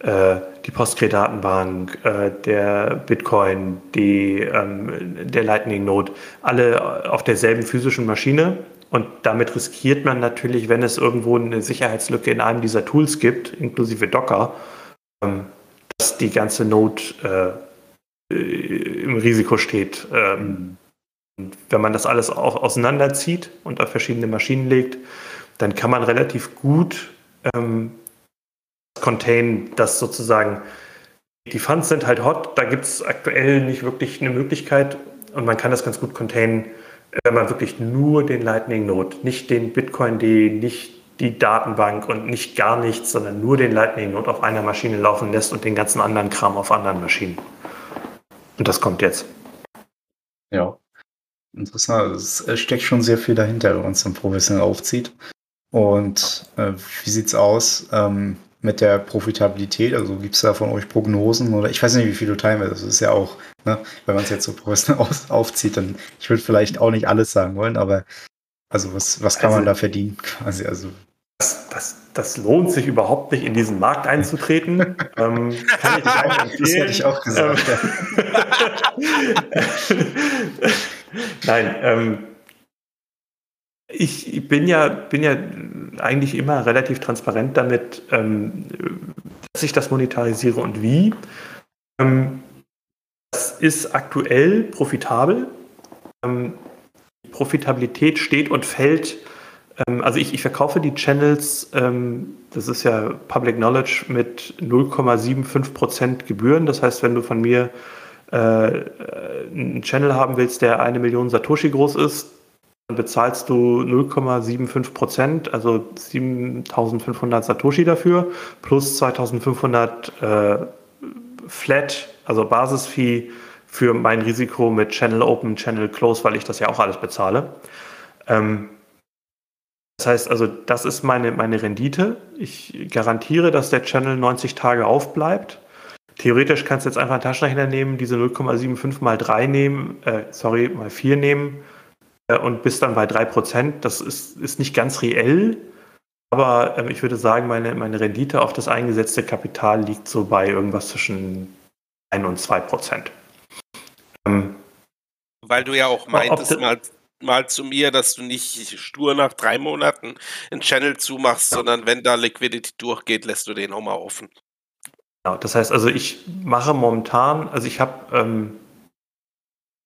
äh, die Postgre-Datenbank, äh, der Bitcoin, die, ähm, der Lightning-Node, alle auf derselben physischen Maschine. Und damit riskiert man natürlich, wenn es irgendwo eine Sicherheitslücke in einem dieser Tools gibt, inklusive Docker, ähm, dass die ganze Node äh, im Risiko steht. Ähm, wenn man das alles auch auseinanderzieht und auf verschiedene Maschinen legt, dann kann man relativ gut ähm, contain, dass sozusagen die Funds sind halt hot, da gibt es aktuell nicht wirklich eine Möglichkeit und man kann das ganz gut containen, wenn man wirklich nur den Lightning Node, nicht den Bitcoin, die nicht die Datenbank und nicht gar nichts, sondern nur den Lightning Node auf einer Maschine laufen lässt und den ganzen anderen Kram auf anderen Maschinen. Und das kommt jetzt. Ja, interessant. Es steckt schon sehr viel dahinter, wenn man es dann professionell aufzieht. Und äh, wie es aus ähm, mit der Profitabilität? Also gibt es da von euch Prognosen oder ich weiß nicht, wie viel du teilen willst. Das ist ja auch, ne, wenn man es jetzt so professionell <laughs> aufzieht, dann ich würde vielleicht auch nicht alles sagen wollen, aber also was, was kann also, man da verdienen quasi? Also das, das, das, lohnt sich überhaupt nicht, in diesen Markt einzutreten. <laughs> ähm, kann ich empfehlen. Das hätte ich auch gesagt. Ähm, <laughs> Nein, ähm, ich bin ja, bin ja eigentlich immer relativ transparent damit, ähm, dass ich das monetarisiere und wie. Ähm, das ist aktuell profitabel. Profitabilität steht und fällt ähm, also ich, ich, verkaufe die Channels, ähm, das ist ja Public Knowledge, mit 0,75% Gebühren. Das heißt, wenn du von mir äh, einen Channel haben willst, der eine Million Satoshi groß ist, dann bezahlst du 0,75%, also 7500 Satoshi dafür, plus 2500 äh, Flat, also Basisfee für mein Risiko mit Channel Open, Channel Close, weil ich das ja auch alles bezahle. Ähm, das heißt also, das ist meine, meine Rendite. Ich garantiere, dass der Channel 90 Tage aufbleibt. Theoretisch kannst du jetzt einfach einen Taschenrechner nehmen, diese 0,75 mal 3 nehmen, äh, sorry, mal 4 nehmen äh, und bist dann bei 3%. Das ist, ist nicht ganz reell. Aber ähm, ich würde sagen, meine, meine Rendite auf das eingesetzte Kapital liegt so bei irgendwas zwischen 1 und 2 Prozent. Ähm, Weil du ja auch meintest, mal, mal zu mir, dass du nicht stur nach drei Monaten einen Channel zumachst, ja. sondern wenn da Liquidity durchgeht, lässt du den auch mal offen. Genau, das heißt also, ich mache momentan, also ich habe, ähm,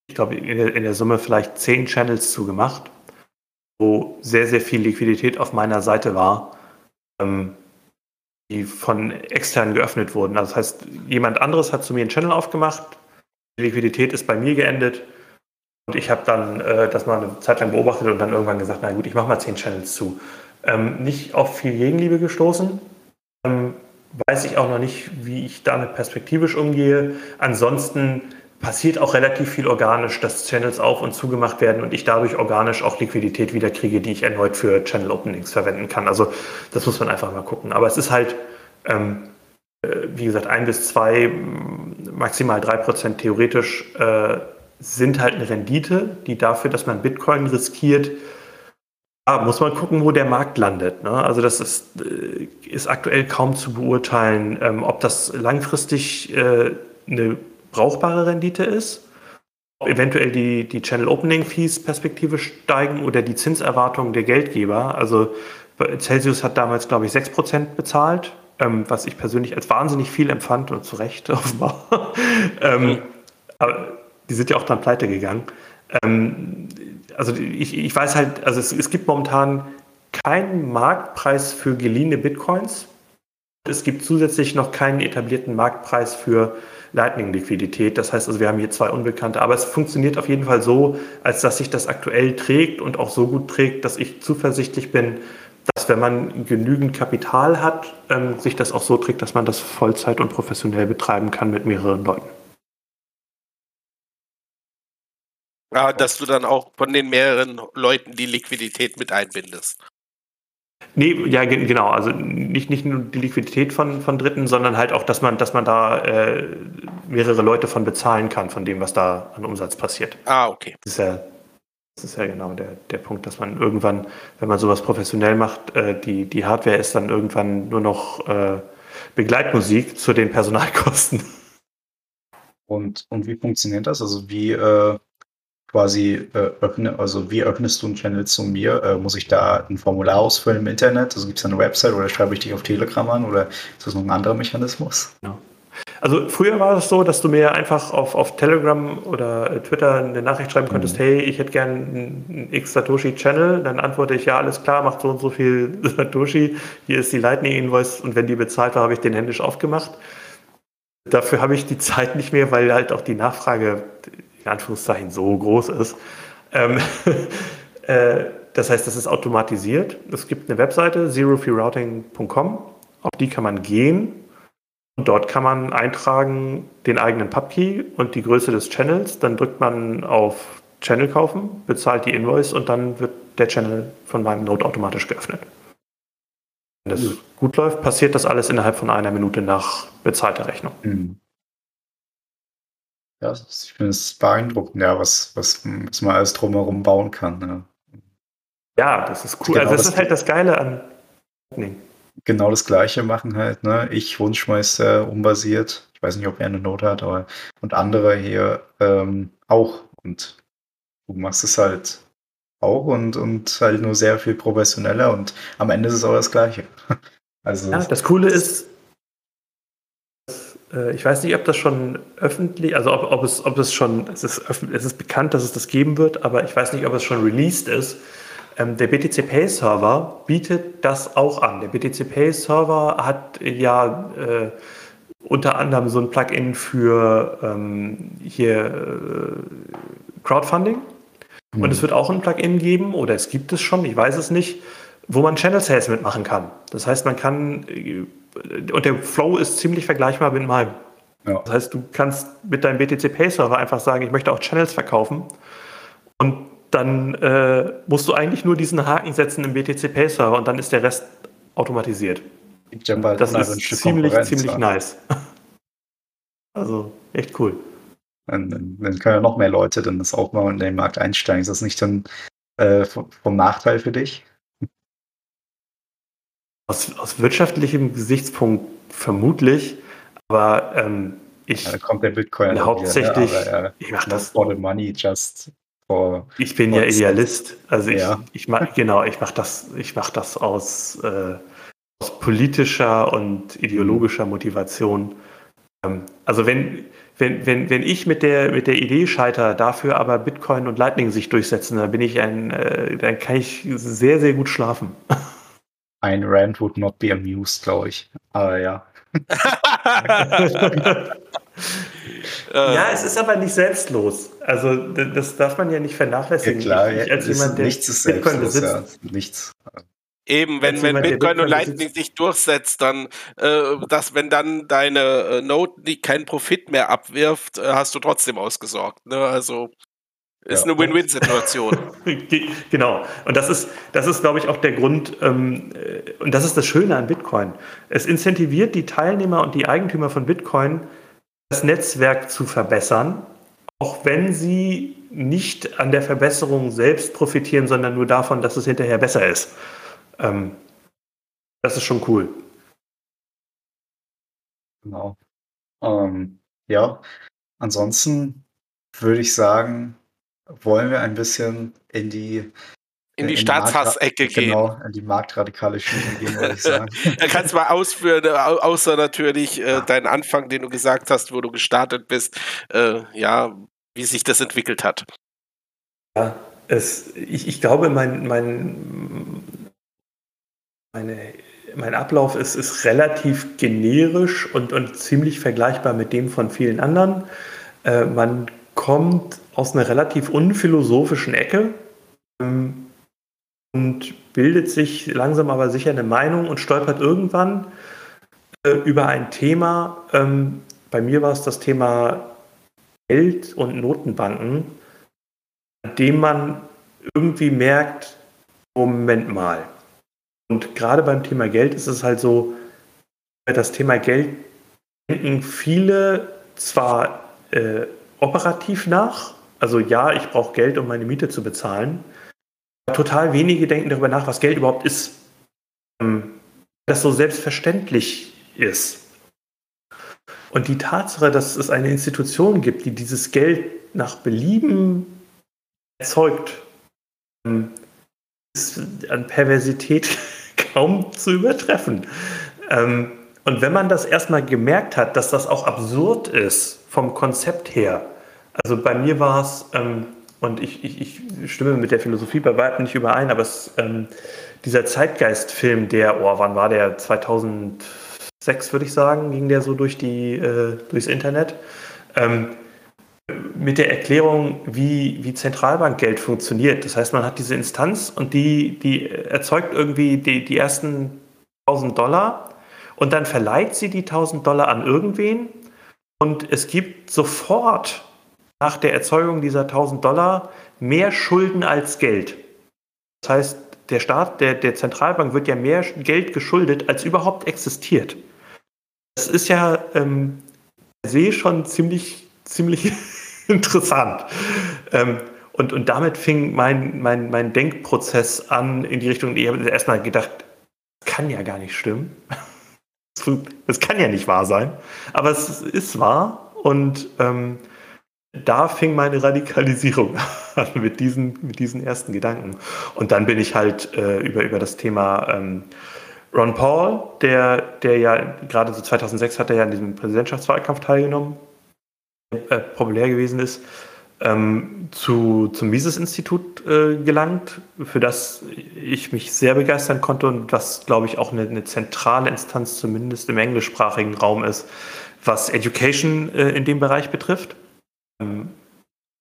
ich glaube, in, in der Summe vielleicht zehn Channels zugemacht wo sehr, sehr viel Liquidität auf meiner Seite war, ähm, die von extern geöffnet wurden. Also das heißt, jemand anderes hat zu mir einen Channel aufgemacht, die Liquidität ist bei mir geendet und ich habe dann äh, das mal eine Zeit lang beobachtet und dann irgendwann gesagt, na gut, ich mache mal zehn Channels zu. Ähm, nicht auf viel Gegenliebe gestoßen. Ähm, weiß ich auch noch nicht, wie ich damit perspektivisch umgehe. Ansonsten passiert auch relativ viel organisch, dass Channels auf und zugemacht werden und ich dadurch organisch auch Liquidität wieder kriege, die ich erneut für Channel Openings verwenden kann. Also das muss man einfach mal gucken. Aber es ist halt, ähm, äh, wie gesagt, ein bis zwei, maximal drei Prozent theoretisch äh, sind halt eine Rendite, die dafür, dass man Bitcoin riskiert, ja, muss man gucken, wo der Markt landet. Ne? Also das ist, äh, ist aktuell kaum zu beurteilen, ähm, ob das langfristig äh, eine brauchbare Rendite ist, ob eventuell die, die Channel Opening Fees perspektivisch steigen oder die Zinserwartungen der Geldgeber. Also Celsius hat damals, glaube ich, 6% bezahlt, ähm, was ich persönlich als wahnsinnig viel empfand und zu Recht <laughs> offenbar. ähm, aber die sind ja auch dann pleite gegangen. Ähm, also ich, ich weiß halt, also es, es gibt momentan keinen Marktpreis für geliehene Bitcoins. Es gibt zusätzlich noch keinen etablierten Marktpreis für Lightning-Liquidität. Das heißt also, wir haben hier zwei Unbekannte. Aber es funktioniert auf jeden Fall so, als dass sich das aktuell trägt und auch so gut trägt, dass ich zuversichtlich bin, dass wenn man genügend Kapital hat, ähm, sich das auch so trägt, dass man das Vollzeit und professionell betreiben kann mit mehreren Leuten. Ja, dass du dann auch von den mehreren Leuten die Liquidität mit einbindest. Nee, ja, genau. Also nicht, nicht nur die Liquidität von, von Dritten, sondern halt auch, dass man, dass man da äh, mehrere Leute von bezahlen kann, von dem, was da an Umsatz passiert. Ah, okay. Das ist ja, das ist ja genau der, der Punkt, dass man irgendwann, wenn man sowas professionell macht, äh, die, die Hardware ist dann irgendwann nur noch äh, Begleitmusik zu den Personalkosten. Und, und wie funktioniert das? Also wie, äh, quasi äh, öffne, also wie öffnest du einen Channel zu mir? Äh, muss ich da ein Formular ausfüllen im Internet? Also gibt es eine Website oder schreibe ich dich auf Telegram an oder ist das noch ein anderer Mechanismus? Ja. Also früher war es so, dass du mir einfach auf, auf Telegram oder äh, Twitter eine Nachricht schreiben konntest, mhm. hey, ich hätte gern einen X-Satoshi-Channel. Dann antworte ich, ja, alles klar, macht so und so viel <laughs> Satoshi. Hier ist die Lightning-Invoice und wenn die bezahlt war, habe ich den händisch aufgemacht. Dafür habe ich die Zeit nicht mehr, weil halt auch die Nachfrage in Anführungszeichen so groß ist. Ähm, <laughs> äh, das heißt, das ist automatisiert. Es gibt eine Webseite, zerofeerouting.com, auf die kann man gehen und dort kann man eintragen den eigenen Pubkey und die Größe des Channels. Dann drückt man auf Channel kaufen, bezahlt die Invoice und dann wird der Channel von meinem Node automatisch geöffnet. Wenn das gut läuft, passiert das alles innerhalb von einer Minute nach bezahlter Rechnung. Mhm. Ja, ich finde es beeindruckend, ja, was, was, was man alles drumherum bauen kann. Ja, ja das ist cool. Genau also das, das ist halt das Geile an Lightning. Genau das Gleiche machen halt, ne? Ich, Wunschmeister, unbasiert. Ich weiß nicht, ob er eine Note hat, aber und andere hier ähm, auch. Und du machst es halt auch und, und halt nur sehr viel professioneller und am Ende ist es auch das Gleiche. <laughs> Also ja, das Coole ist, ich weiß nicht, ob das schon öffentlich, also ob, ob, es, ob es schon, es ist, es ist bekannt, dass es das geben wird, aber ich weiß nicht, ob es schon released ist. Ähm, der BTC Pay Server bietet das auch an. Der BTC Pay Server hat ja äh, unter anderem so ein Plugin für ähm, hier äh, Crowdfunding. Mhm. Und es wird auch ein Plugin geben, oder es gibt es schon, ich weiß es nicht, wo man Channel Sales mitmachen kann. Das heißt, man kann äh, und der Flow ist ziemlich vergleichbar mit meinem. Ja. Das heißt, du kannst mit deinem BTC Pay Server einfach sagen, ich möchte auch Channels verkaufen. Und dann äh, musst du eigentlich nur diesen Haken setzen im BTC Pay Server und dann ist der Rest automatisiert. Das ist ziemlich, ziemlich ja. nice. <laughs> Also echt cool. Dann, dann, können ja noch mehr Leute dann das auch mal in den Markt einsteigen. Ist das nicht dann äh, vom Nachteil für dich? Aus, aus wirtschaftlichem Gesichtspunkt vermutlich, aber ähm, ich. Ja, da kommt der Bitcoin hauptsächlich. Wieder, ne? aber, ich mache das. For the money, just for. Ich bin ja Idealist. Also ich, ja. ich mach, genau, ich mache das, ich mache das aus, äh, aus politischer und ideologischer Motivation. Ähm, also wenn, wenn, wenn, wenn ich mit der, mit der Idee scheitere, dafür aber Bitcoin und Lightning sich durchsetzen, dann bin ich ein, äh, dann kann ich sehr, sehr gut schlafen. <laughs> Ein Rand would not be amused, glaube ich. Aber ja. <laughs> ja, es ist aber nicht selbstlos. Also das darf man ja nicht vernachlässigen. Ja, klar, ich, als jemand, der nichts ist Bitcoin besitzt. Ja, nichts. Eben, wenn, wenn Bitcoin und Lightning sich durchsetzt, dann, äh, dass wenn dann deine äh, Node keinen Profit mehr abwirft, äh, hast du trotzdem ausgesorgt. Ne? Also ist ja. eine Win-Win-Situation. <laughs> genau. Und das ist, das ist, glaube ich, auch der Grund, ähm, äh, und das ist das Schöne an Bitcoin. Es incentiviert die Teilnehmer und die Eigentümer von Bitcoin, das Netzwerk zu verbessern, auch wenn sie nicht an der Verbesserung selbst profitieren, sondern nur davon, dass es hinterher besser ist. Ähm, das ist schon cool. Genau. Ähm, ja, ansonsten würde ich sagen, wollen wir ein bisschen in die in die in Staatshassecke gehen. Genau, in die marktradikale Schiene gehen, würde ich sagen. <laughs> da kannst du mal ausführen, äh, außer natürlich äh, deinen Anfang, den du gesagt hast, wo du gestartet bist, äh, ja, wie sich das entwickelt hat. Ja, es, ich, ich glaube, mein, mein, meine, mein Ablauf ist, ist relativ generisch und, und ziemlich vergleichbar mit dem von vielen anderen. Äh, man kommt aus einer relativ unphilosophischen Ecke ähm, und bildet sich langsam aber sicher eine Meinung und stolpert irgendwann äh, über ein Thema. Ähm, bei mir war es das Thema Geld und Notenbanken, an dem man irgendwie merkt, Moment mal. Und gerade beim Thema Geld ist es halt so, das Thema Geld denken viele zwar äh, operativ nach, also ja, ich brauche Geld, um meine Miete zu bezahlen. Total wenige denken darüber nach, was Geld überhaupt ist. Ähm, das so selbstverständlich ist. Und die Tatsache, dass es eine Institution gibt, die dieses Geld nach Belieben erzeugt, ähm, ist an Perversität <laughs> kaum zu übertreffen. Ähm, und wenn man das erstmal gemerkt hat, dass das auch absurd ist vom Konzept her, also bei mir war es, ähm, und ich, ich, ich, stimme mit der Philosophie bei weitem nicht überein, aber es, ähm, dieser Zeitgeist-Film, der, oh, wann war der? 2006, würde ich sagen, ging der so durch die, äh, durchs Internet. Ähm, mit der Erklärung, wie, wie Zentralbankgeld funktioniert. Das heißt, man hat diese Instanz und die, die erzeugt irgendwie die, die ersten 1000 Dollar und dann verleiht sie die 1000 Dollar an irgendwen und es gibt sofort nach der Erzeugung dieser 1000 Dollar mehr Schulden als Geld. Das heißt, der Staat, der, der Zentralbank wird ja mehr Geld geschuldet, als überhaupt existiert. Das ist ja ähm, per se schon ziemlich, ziemlich <laughs> interessant. Ähm, und, und damit fing mein, mein, mein Denkprozess an in die Richtung, ich habe erstmal gedacht, das kann ja gar nicht stimmen. <laughs> Das kann ja nicht wahr sein. Aber es ist wahr und ähm, da fing meine Radikalisierung <laughs> an mit diesen, mit diesen ersten Gedanken. Und dann bin ich halt äh, über, über das Thema ähm, Ron Paul, der, der ja gerade so 2006 hat er ja in diesem Präsidentschaftswahlkampf teilgenommen, äh, populär gewesen ist, ähm, zu, zum Mises-Institut äh, gelangt, für das ich mich sehr begeistern konnte und was, glaube ich, auch eine, eine zentrale Instanz zumindest im englischsprachigen Raum ist, was Education äh, in dem Bereich betrifft. Ähm,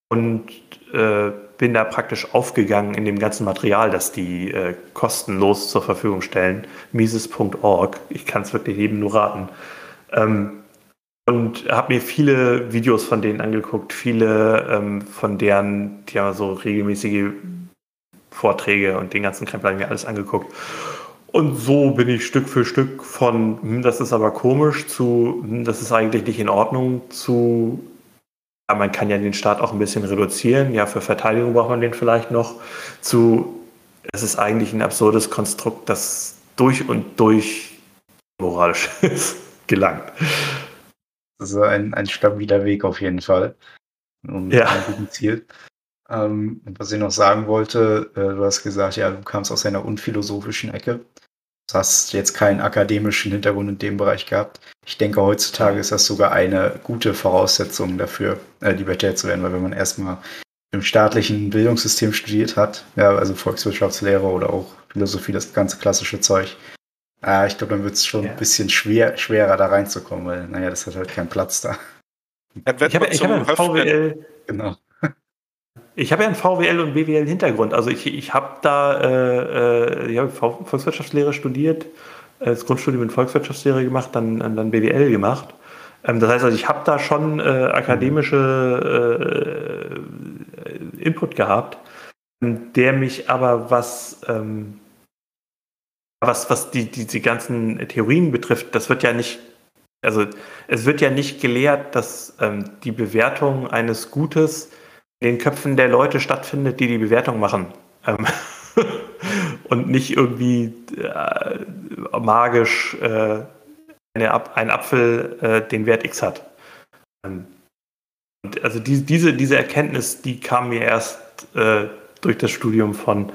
und äh, bin da praktisch aufgegangen in dem ganzen Material, das die äh, kostenlos zur Verfügung stellen. Mises.org. Ich kann es wirklich jedem nur raten. Ähm, und habe mir viele Videos von denen angeguckt, viele ähm, von deren, die haben so regelmäßige Vorträge und den ganzen Krempel habe ich mir alles angeguckt. Und so bin ich Stück für Stück von, hm, das ist aber komisch, zu, hm, das ist eigentlich nicht in Ordnung, zu, ja, man kann ja den Staat auch ein bisschen reduzieren, ja, für Verteidigung braucht man den vielleicht noch, zu, es ist eigentlich ein absurdes Konstrukt, das durch und durch moralisch <laughs> gelangt. Also ein, ein stabiler Weg auf jeden Fall. Und ja. ein Ziel. Ähm, was ich noch sagen wollte, äh, du hast gesagt, ja, du kamst aus einer unphilosophischen Ecke. Du hast jetzt keinen akademischen Hintergrund in dem Bereich gehabt. Ich denke, heutzutage ist das sogar eine gute Voraussetzung dafür, äh, Libertär zu werden, weil wenn man erstmal im staatlichen Bildungssystem studiert hat, ja, also Volkswirtschaftslehre oder auch Philosophie, das ganze klassische Zeug, äh, ich glaube, dann wird es schon ja. ein bisschen schwer, schwerer da reinzukommen, weil, naja, das hat halt keinen Platz da. Ich habe hab ein VWL. Genau. Ich habe ja einen VWL und BWL Hintergrund. Also ich, ich habe da äh, äh, ich hab Volkswirtschaftslehre studiert, äh, das Grundstudium in Volkswirtschaftslehre gemacht, dann, dann BWL gemacht. Ähm, das heißt also, ich habe da schon äh, akademische äh, Input gehabt, der mich aber was ähm, was, was die, die, die ganzen Theorien betrifft, das wird ja nicht, also es wird ja nicht gelehrt, dass ähm, die Bewertung eines Gutes in den Köpfen der Leute stattfindet, die die Bewertung machen. Ähm <laughs> und nicht irgendwie äh, magisch äh, eine, ein Apfel äh, den Wert X hat. Ähm, also die, diese, diese Erkenntnis, die kam mir erst äh, durch das Studium von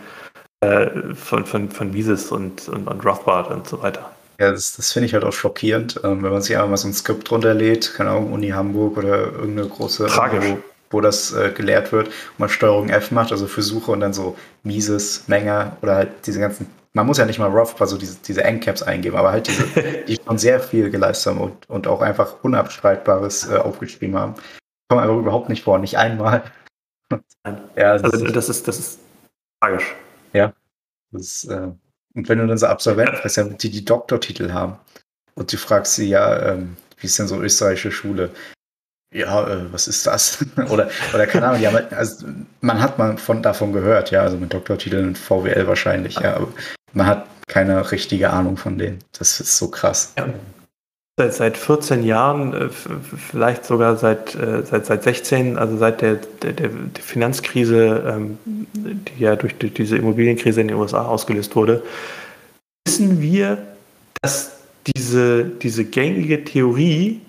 äh, von, von, von Mises und, und, und Rothbard und so weiter. Ja, das, das finde ich halt auch schockierend, ähm, wenn man sich einfach mal so ein Skript runterlädt, keine Ahnung, Uni Hamburg oder irgendeine große, Tragisch. Wo, wo das äh, gelehrt wird, und man Steuerung F macht, also für Suche und dann so Mises, Menge oder halt diese ganzen, man muss ja nicht mal Rothbard, so diese, diese Endcaps eingeben, aber halt diese, <laughs> die schon sehr viel geleistet haben und, und auch einfach Unabstreitbares äh, aufgeschrieben haben. Kommen einfach überhaupt nicht vor, nicht einmal. <laughs> ja, das also das ist, das ist tragisch. Ja. Das, äh, und wenn du dann so Absolventen fragst, ja, die die Doktortitel haben und du fragst sie, ja, ähm, wie ist denn so österreichische Schule? Ja, äh, was ist das? <laughs> oder, oder keine Ahnung, ja, also, man hat mal von, davon gehört, ja, also mit Doktortiteln und VWL wahrscheinlich, ja, aber man hat keine richtige Ahnung von denen. Das ist so krass. Ja seit, seit 14 Jahren, äh, vielleicht sogar seit, äh, seit, seit 16, also seit der, der, der Finanzkrise, ähm, die ja durch, durch diese Immobilienkrise in den USA ausgelöst wurde, wissen wir, dass diese, diese gängige Theorie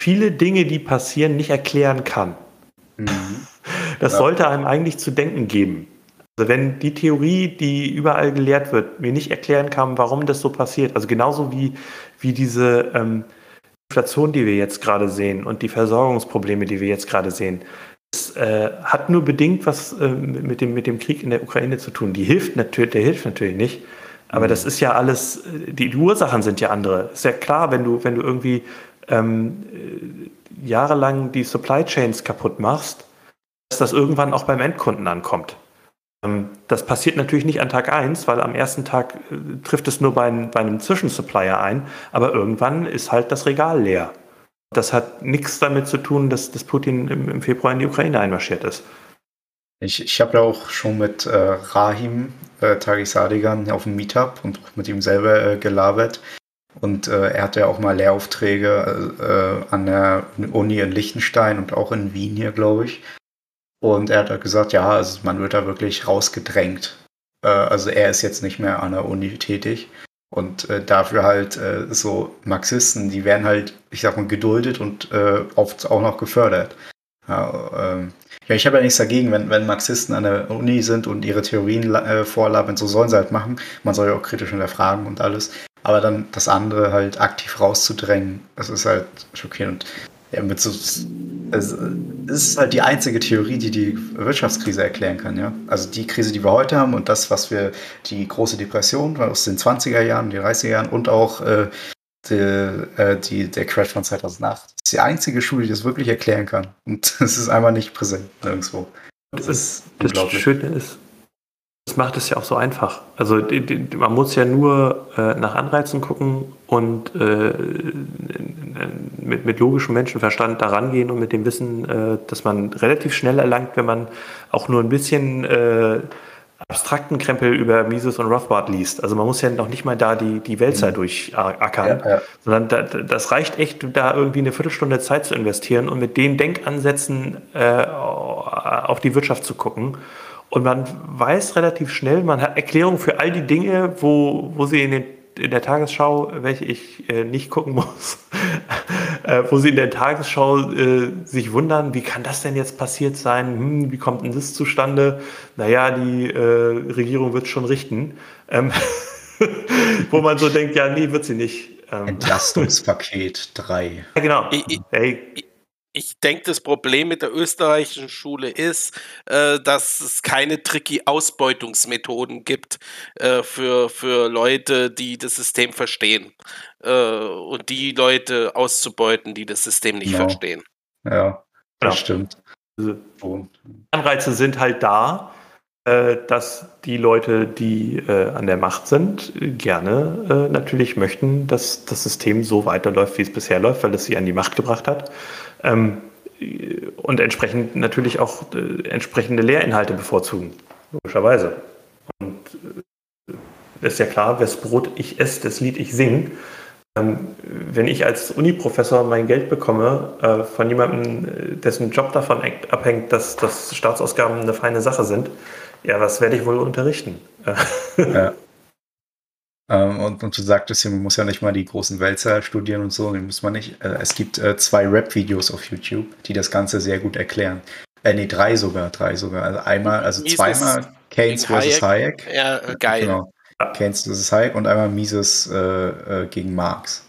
viele Dinge, die passieren, nicht erklären kann. Mhm. <laughs> Das ja. sollte einem eigentlich zu denken geben. Also wenn die Theorie, die überall gelehrt wird, mir nicht erklären kann, warum das so passiert, also genauso wie, wie diese ähm, Inflation, die wir jetzt gerade sehen und die Versorgungsprobleme, die wir jetzt gerade sehen, das äh, hat nur bedingt was äh, mit, dem, mit dem Krieg in der Ukraine zu tun. Die hilft natürlich, der hilft natürlich nicht. Aber mhm. das ist ja alles, die, die, Ursachen sind ja andere. Ist ja klar, wenn du, wenn du irgendwie ähm, äh, jahrelang die Supply Chains kaputt machst, dass das irgendwann auch beim Endkunden ankommt. Ähm, das passiert natürlich nicht an Tag 1, weil am ersten Tag äh, trifft es nur bei, bei einem Zwischensupplier ein, aber irgendwann ist halt das Regal leer. Das hat nichts damit zu tun, dass, dass Putin im, im, Februar in die Ukraine einmarschiert ist. Ich, ich habe ja auch schon mit äh, Rahim äh, Tagisadigan auf dem Meetup und mit ihm selber äh, gelabert. Und äh, er hatte ja auch mal Lehraufträge äh, an der Uni in Liechtenstein und auch in Wien hier, glaube ich. Und er hat halt gesagt, ja, also man wird da wirklich rausgedrängt. Äh, also er ist jetzt nicht mehr an der Uni tätig. Und äh, dafür halt äh, so Marxisten, die werden halt, ich sag mal, geduldet und äh, oft auch noch gefördert. Ja, ähm, ja ich habe ja nichts dagegen, wenn, wenn Marxisten an der Uni sind und ihre Theorien äh, vorlabern, so sollen sie halt machen. Man soll ja auch kritisch hinterfragen und alles. Aber dann das andere halt aktiv rauszudrängen, das ist halt schockierend. Ja, mit so, also, es ist halt die einzige Theorie, die die Wirtschaftskrise erklären kann. Ja? Also die Krise, die wir heute haben und das, was wir, die große Depression aus den 20er Jahren, den 30er Jahren und auch äh, die, äh, die, der Crash von 2008. Das ist die einzige Schule, die das wirklich erklären kann. Und <laughs> es ist einfach nicht präsent nirgendwo. Das, das ist das Schöne ist, das macht es ja auch so einfach. Also die, die, man muss ja nur äh, nach Anreizen gucken und äh, mit, mit logischem Menschenverstand daran gehen und mit dem Wissen, äh, dass man relativ schnell erlangt, wenn man auch nur ein bisschen äh, abstrakten Krempel über Mises und Rothbard liest. Also man muss ja noch nicht mal da die, die Wälzer mhm. durchackern, ja, ja. sondern da, das reicht echt, da irgendwie eine Viertelstunde Zeit zu investieren und mit den Denkansätzen äh, auf die Wirtschaft zu gucken und man weiß relativ schnell, man hat Erklärungen für all die Dinge, wo, wo sie in, den, in der Tagesschau, welche ich äh, nicht gucken <laughs> muss, äh, wo sie in der Tagesschau äh, sich wundern, wie kann das denn jetzt passiert sein? Hm, wie kommt denn das zustande? Naja, die äh, Regierung wird schon richten. Ähm, <laughs> wo man so denkt, ja, nee, wird sie nicht. Ähm. Entlastungspaket 3. Ja, genau. Ich, ich, hey ich denke, das Problem mit der österreichischen Schule ist, äh, dass es keine tricky Ausbeutungsmethoden gibt äh, für, für Leute, die das System verstehen. Äh, und die Leute auszubeuten, die das System nicht genau. verstehen. Ja, das ja. stimmt. Also, Anreize sind halt da, dass die Leute, die äh, an der Macht sind, gerne äh, natürlich möchten, dass das System so weiterläuft, wie es bisher läuft, weil es sie an die Macht gebracht hat. Ähm, und entsprechend natürlich auch äh, entsprechende Lehrinhalte bevorzugen, logischerweise. Und äh, ist ja klar, wes Brot ich esse, das Lied ich singe. Ähm, wenn ich als Uniprofessor mein Geld bekomme äh, von jemandem, äh, dessen Job davon abhängt, dass, dass Staatsausgaben eine feine Sache sind, ja, was werde ich wohl unterrichten? ja. Ähm, und, und, du sagtest hier, man muss ja nicht mal die großen Wälzer studieren und so, den muss man nicht. Äh, es gibt äh, zwei Rap-Videos auf YouTube, die das Ganze sehr gut erklären. Äh, nee, drei sogar, drei sogar. Also einmal, also Mises zweimal Keynes vs. Hayek. Ja, geil. Genau. Keynes vs. Hayek und einmal Mises äh, äh, gegen Marx.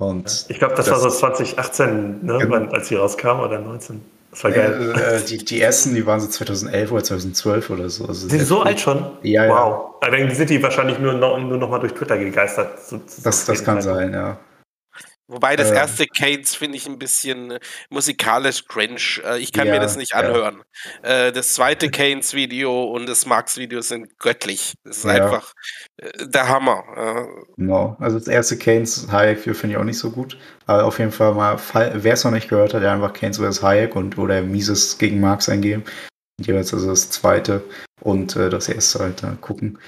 Und ich glaube, das, das, war so 2018, ne, genau. als sie rauskam, oder 19. Das war geil. Äh, die, die ersten, die waren so 2011 oder 2012 oder so. Also sind so alt schon? Ja, wow. ja. Dann sind die wahrscheinlich nur noch, nur noch mal durch Twitter gegeistert. So, das, das kann sein, ja. Wobei das äh. erste Keynes finde ich ein bisschen äh, musikalisch cringe. Äh, ich kann ja, mir das nicht anhören. Ja. Das zweite <laughs> Keynes-Video und das Marx-Video sind göttlich. Das ist ja. einfach der Hammer. Genau. Also das erste Keynes Hayek finde ich auch nicht so gut. Aber auf jeden Fall mal, wer es noch nicht gehört hat, der einfach Keynes vs. Hayek und oder Mises gegen Marx eingeben. Jeweils also das zweite und das erste halt gucken.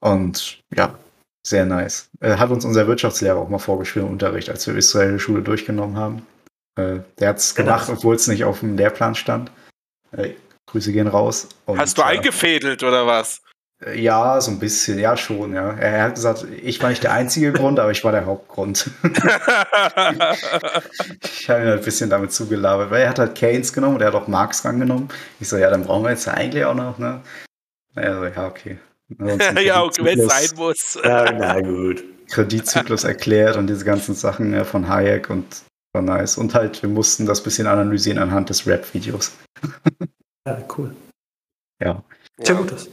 Und ja, sehr nice. Äh, hat uns unser Wirtschaftslehrer auch mal vorgeschrieben im Unterricht, als wir Israel Schule durchgenommen haben. Äh, der hat es genau. gemacht, obwohl es nicht auf dem Lehrplan stand. Äh, Grüße gehen raus. Und, Hast du eingefädelt oder was? Ja, so ein bisschen, ja schon, ja. Er hat gesagt, ich war nicht der einzige Grund, aber ich war der Hauptgrund. <laughs> ich habe ihn halt ein bisschen damit zugelabert, weil er hat halt Keynes genommen und er hat auch Marx rangenommen. Ich so, ja, dann brauchen wir jetzt eigentlich auch noch, ne? Er so, ja, okay. <laughs> ja, okay, wenn es sein muss. ja, na <laughs> gut. Kreditzyklus erklärt und diese ganzen Sachen ja, von Hayek und war nice. Und halt, wir mussten das bisschen analysieren anhand des Rap-Videos. <laughs> ja, cool. Ja. Sehr ja. gut.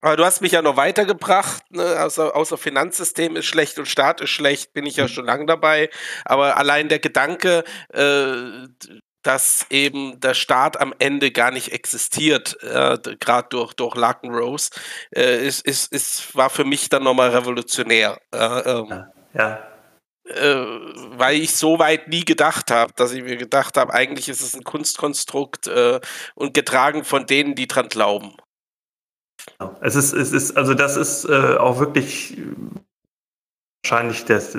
Aber du hast mich ja noch weitergebracht, ne? außer, außer Finanzsystem ist schlecht und Staat ist schlecht, bin ich ja mhm. schon lange dabei. Aber allein der Gedanke, äh, dass eben der Staat am Ende gar nicht existiert, äh, gerade durch, durch Larkenrose, äh, ist, ist, ist, war für mich dann nochmal revolutionär. Äh, ähm, ja. ja. Äh, weil ich so weit nie gedacht habe, dass ich mir gedacht habe, eigentlich ist es ein Kunstkonstrukt äh, und getragen von denen, die dran glauben. Es ist, es ist, also das ist äh, auch wirklich wahrscheinlich das,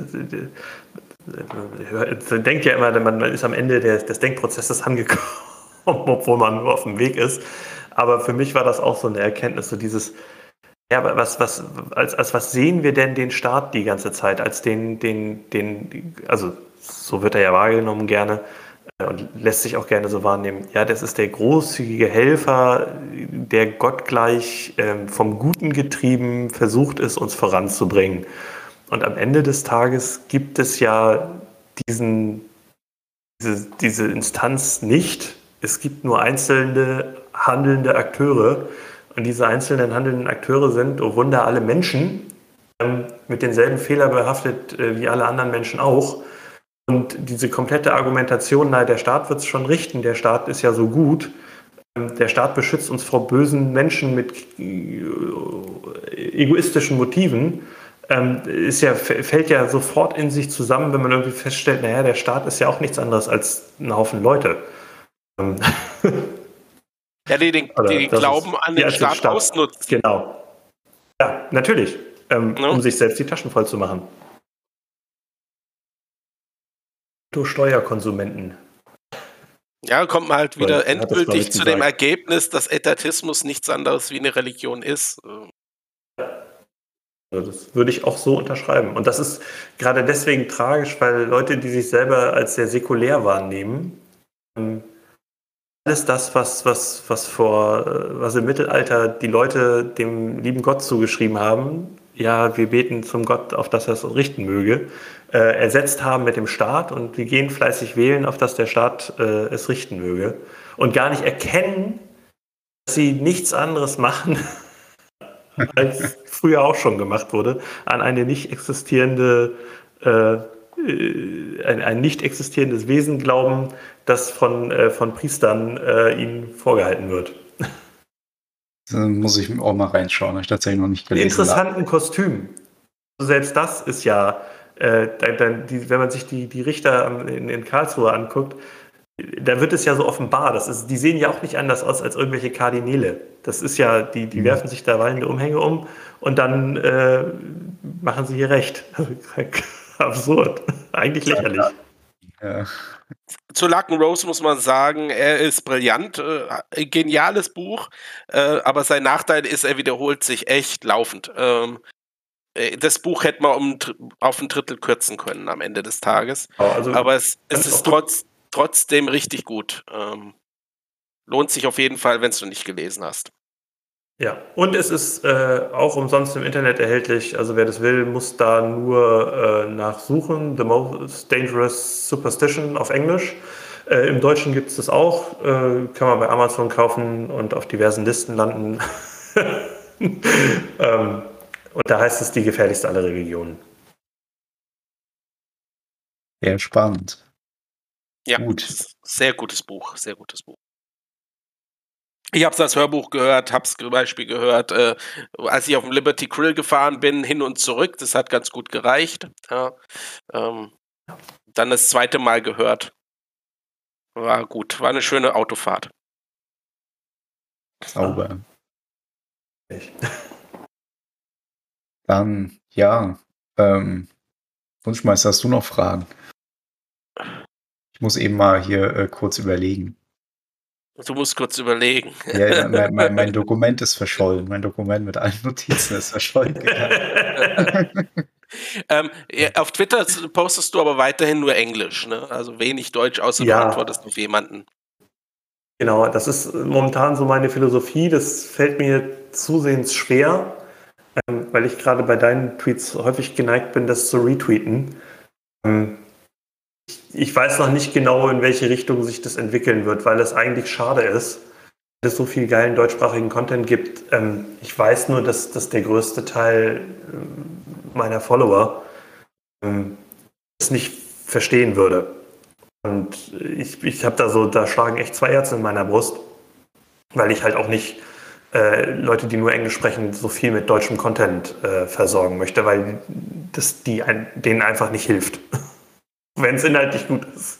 man denkt ja immer, man ist am Ende des, Denkprozesses angekommen, <laughs> obwohl man nur auf dem Weg ist. Aber für mich war das auch so eine Erkenntnis, so dieses, ja, was, was, als, als was sehen wir denn den Staat die ganze Zeit? Als den, den, den, also so wird er ja wahrgenommen gerne äh, und lässt sich auch gerne so wahrnehmen. Ja, das ist der großzügige Helfer, der gottgleich ähm, vom Guten getrieben versucht ist, uns voranzubringen. Und am Ende des Tages gibt es ja diesen, diese, diese Instanz nicht. Es gibt nur einzelne handelnde Akteure. Und diese einzelnen handelnden Akteure sind, oh Wunder, alle Menschen, ähm, mit denselben Fehler behaftet äh, wie alle anderen Menschen auch. Und diese komplette Argumentation, na, der Staat wird es schon richten, der Staat ist ja so gut, ähm, der Staat beschützt uns vor bösen Menschen mit äh, egoistischen Motiven ähm, ist ja, fällt ja sofort in sich zusammen, wenn man irgendwie feststellt, naja, der Staat ist ja auch nichts anderes als ein Haufen Leute. Ähm. <laughs> Ja, die den, die den Glauben ist, an den Staat, Staat ausnutzt. Genau. Ja, natürlich. Ähm, ja. Um sich selbst die Taschen voll zu machen. Du Steuerkonsumenten. Ja, kommt man halt wieder endgültig zu dem Ergebnis, dass Etatismus nichts anderes wie eine Religion ist. Also das würde ich auch so unterschreiben. Und das ist gerade deswegen tragisch, weil Leute, die sich selber als sehr säkulär wahrnehmen, ähm, alles das, was, was, was vor, äh, was im Mittelalter die Leute dem lieben Gott zugeschrieben haben, ja, wir beten zum Gott, auf dass er es richten möge, äh, ersetzt haben mit dem Staat und wir gehen fleißig wählen, auf dass der Staat äh, es richten möge und gar nicht erkennen, dass sie nichts anderes machen, <laughs> als früher auch schon gemacht wurde, an eine nicht existierende äh, ein, ein, nicht existierendes Wesen glauben, das von, äh, von Priestern äh, ihnen vorgehalten wird. Dann muss ich auch mal reinschauen, ich tatsächlich noch nicht gelesen. Interessanten Kostüm. Selbst das ist ja, äh, dann, die, wenn man sich die, die Richter in, in Karlsruhe anguckt, da wird es ja so offenbar. Das ist, die sehen ja auch nicht anders aus als irgendwelche Kardinäle. Das ist ja, die, die mhm. werfen sich da wallende Umhänge um und dann äh, machen sie hier recht. <laughs> Absurd. Eigentlich lächerlich. Ja. Zu Lucken Rose muss man sagen, er ist brillant, äh, geniales Buch, äh, aber sein Nachteil ist, er wiederholt sich echt laufend. Ähm, äh, das Buch hätte man um, auf ein Drittel kürzen können am Ende des Tages. Also, aber es, es ist trotz, trotzdem richtig gut. Ähm, lohnt sich auf jeden Fall, wenn du nicht gelesen hast. Ja, und es ist äh, auch umsonst im Internet erhältlich. Also wer das will, muss da nur äh, nachsuchen. The Most Dangerous Superstition auf Englisch. Äh, Im Deutschen gibt es das auch. Äh, kann man bei Amazon kaufen und auf diversen Listen landen. <laughs> ähm, und da heißt es die gefährlichste aller Religionen. Sehr spannend. Ja, Gut. sehr gutes Buch, sehr gutes Buch. Ich habe das Hörbuch gehört, habe es zum Beispiel gehört, äh, als ich auf dem Liberty Grill gefahren bin, hin und zurück. Das hat ganz gut gereicht. Ja, ähm, dann das zweite Mal gehört. War gut, war eine schöne Autofahrt. Sauber. Dann, ja, ähm, Wunschmeister, hast du noch Fragen? Ich muss eben mal hier äh, kurz überlegen. Du musst kurz überlegen. Ja, mein, mein, mein, <laughs> Dokument ist verschollen. Mein Dokument mit allen Notizen ist verschollen. <laughs> ähm, ja, auf Twitter postest du aber weiterhin nur Englisch, ne? Also wenig Deutsch, außer ja. du antwortest auf jemanden. Genau, das ist momentan so meine Philosophie. Das fällt mir zusehends schwer, ähm, weil ich gerade bei deinen Tweets häufig geneigt bin, das zu retweeten. Ähm, ich weiß noch nicht genau, in welche Richtung sich das entwickeln wird, weil es eigentlich schade ist, dass es so viel geilen deutschsprachigen Content gibt. Ähm, ich weiß nur, dass, dass der größte Teil ähm, meiner Follower ähm, es nicht verstehen würde. Und ich, ich habe da so, da schlagen echt zwei Herzen in meiner Brust, weil ich halt auch nicht äh, Leute, die nur Englisch sprechen, so viel mit deutschem Content äh, versorgen möchte, weil das die ein, denen einfach nicht hilft. <laughs> wenn es inhaltlich gut ist.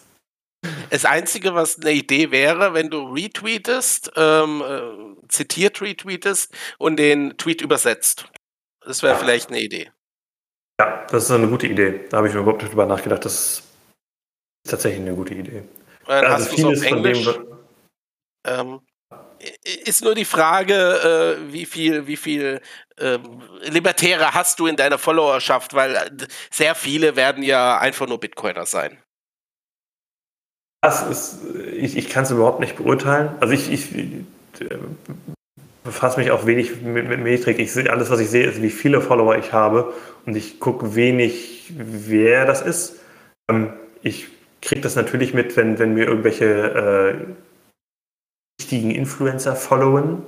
Das Einzige, was eine Idee wäre, wenn du retweetest, ähm, äh, zitiert retweetest und den Tweet übersetzt. Das wäre vielleicht eine Idee. Ja, das ist eine gute Idee. Da habe ich mir überhaupt nicht drüber nachgedacht. Das ist tatsächlich eine gute Idee. Dann also vieles auf Englisch, von dem. Ähm, ist nur die Frage, äh, wie viel, wie viel ähm, Libertäre hast du in deiner Followerschaft, weil äh, sehr viele werden ja einfach nur Bitcoiner sein. Das ist, ich, ich kann es überhaupt nicht beurteilen. Also ich, ich äh, befasse mich auch wenig mit, mit Metrik. Ich sehe, alles, was ich sehe, ist, wie viele Follower ich habe und ich gucke wenig, wer das ist. Ähm, ich kriege das natürlich mit, wenn, wenn mir irgendwelche äh, wichtigen Influencer followen.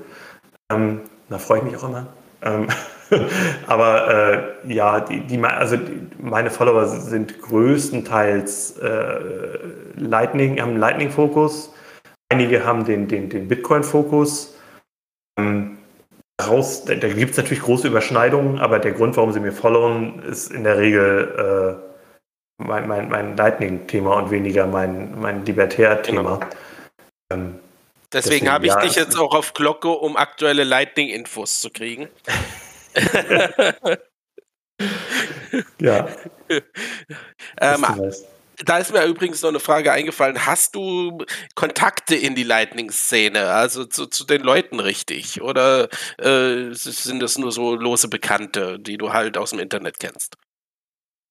Ähm, da freue ich mich auch immer. Ähm, <laughs> aber äh, ja, die, die, also die, meine Follower sind größtenteils äh, Lightning, haben einen Lightning-Fokus. Einige haben den, den, den Bitcoin-Fokus. Ähm, daraus, da, da gibt es natürlich große Überschneidungen, aber der Grund, warum sie mir followen, ist in der Regel äh, mein, mein, mein Lightning-Thema und weniger mein, mein Libertär-Thema. Genau. Ähm, Deswegen, Deswegen habe ich ja, dich jetzt auch auf Glocke, um aktuelle Lightning-Infos zu kriegen. <laughs> ja. ähm, Da ist mir übrigens noch eine Frage eingefallen. Hast du Kontakte in die Lightning-Szene, also zu, zu, den Leuten richtig? Oder äh, sind das nur so lose Bekannte, die du halt aus dem Internet kennst?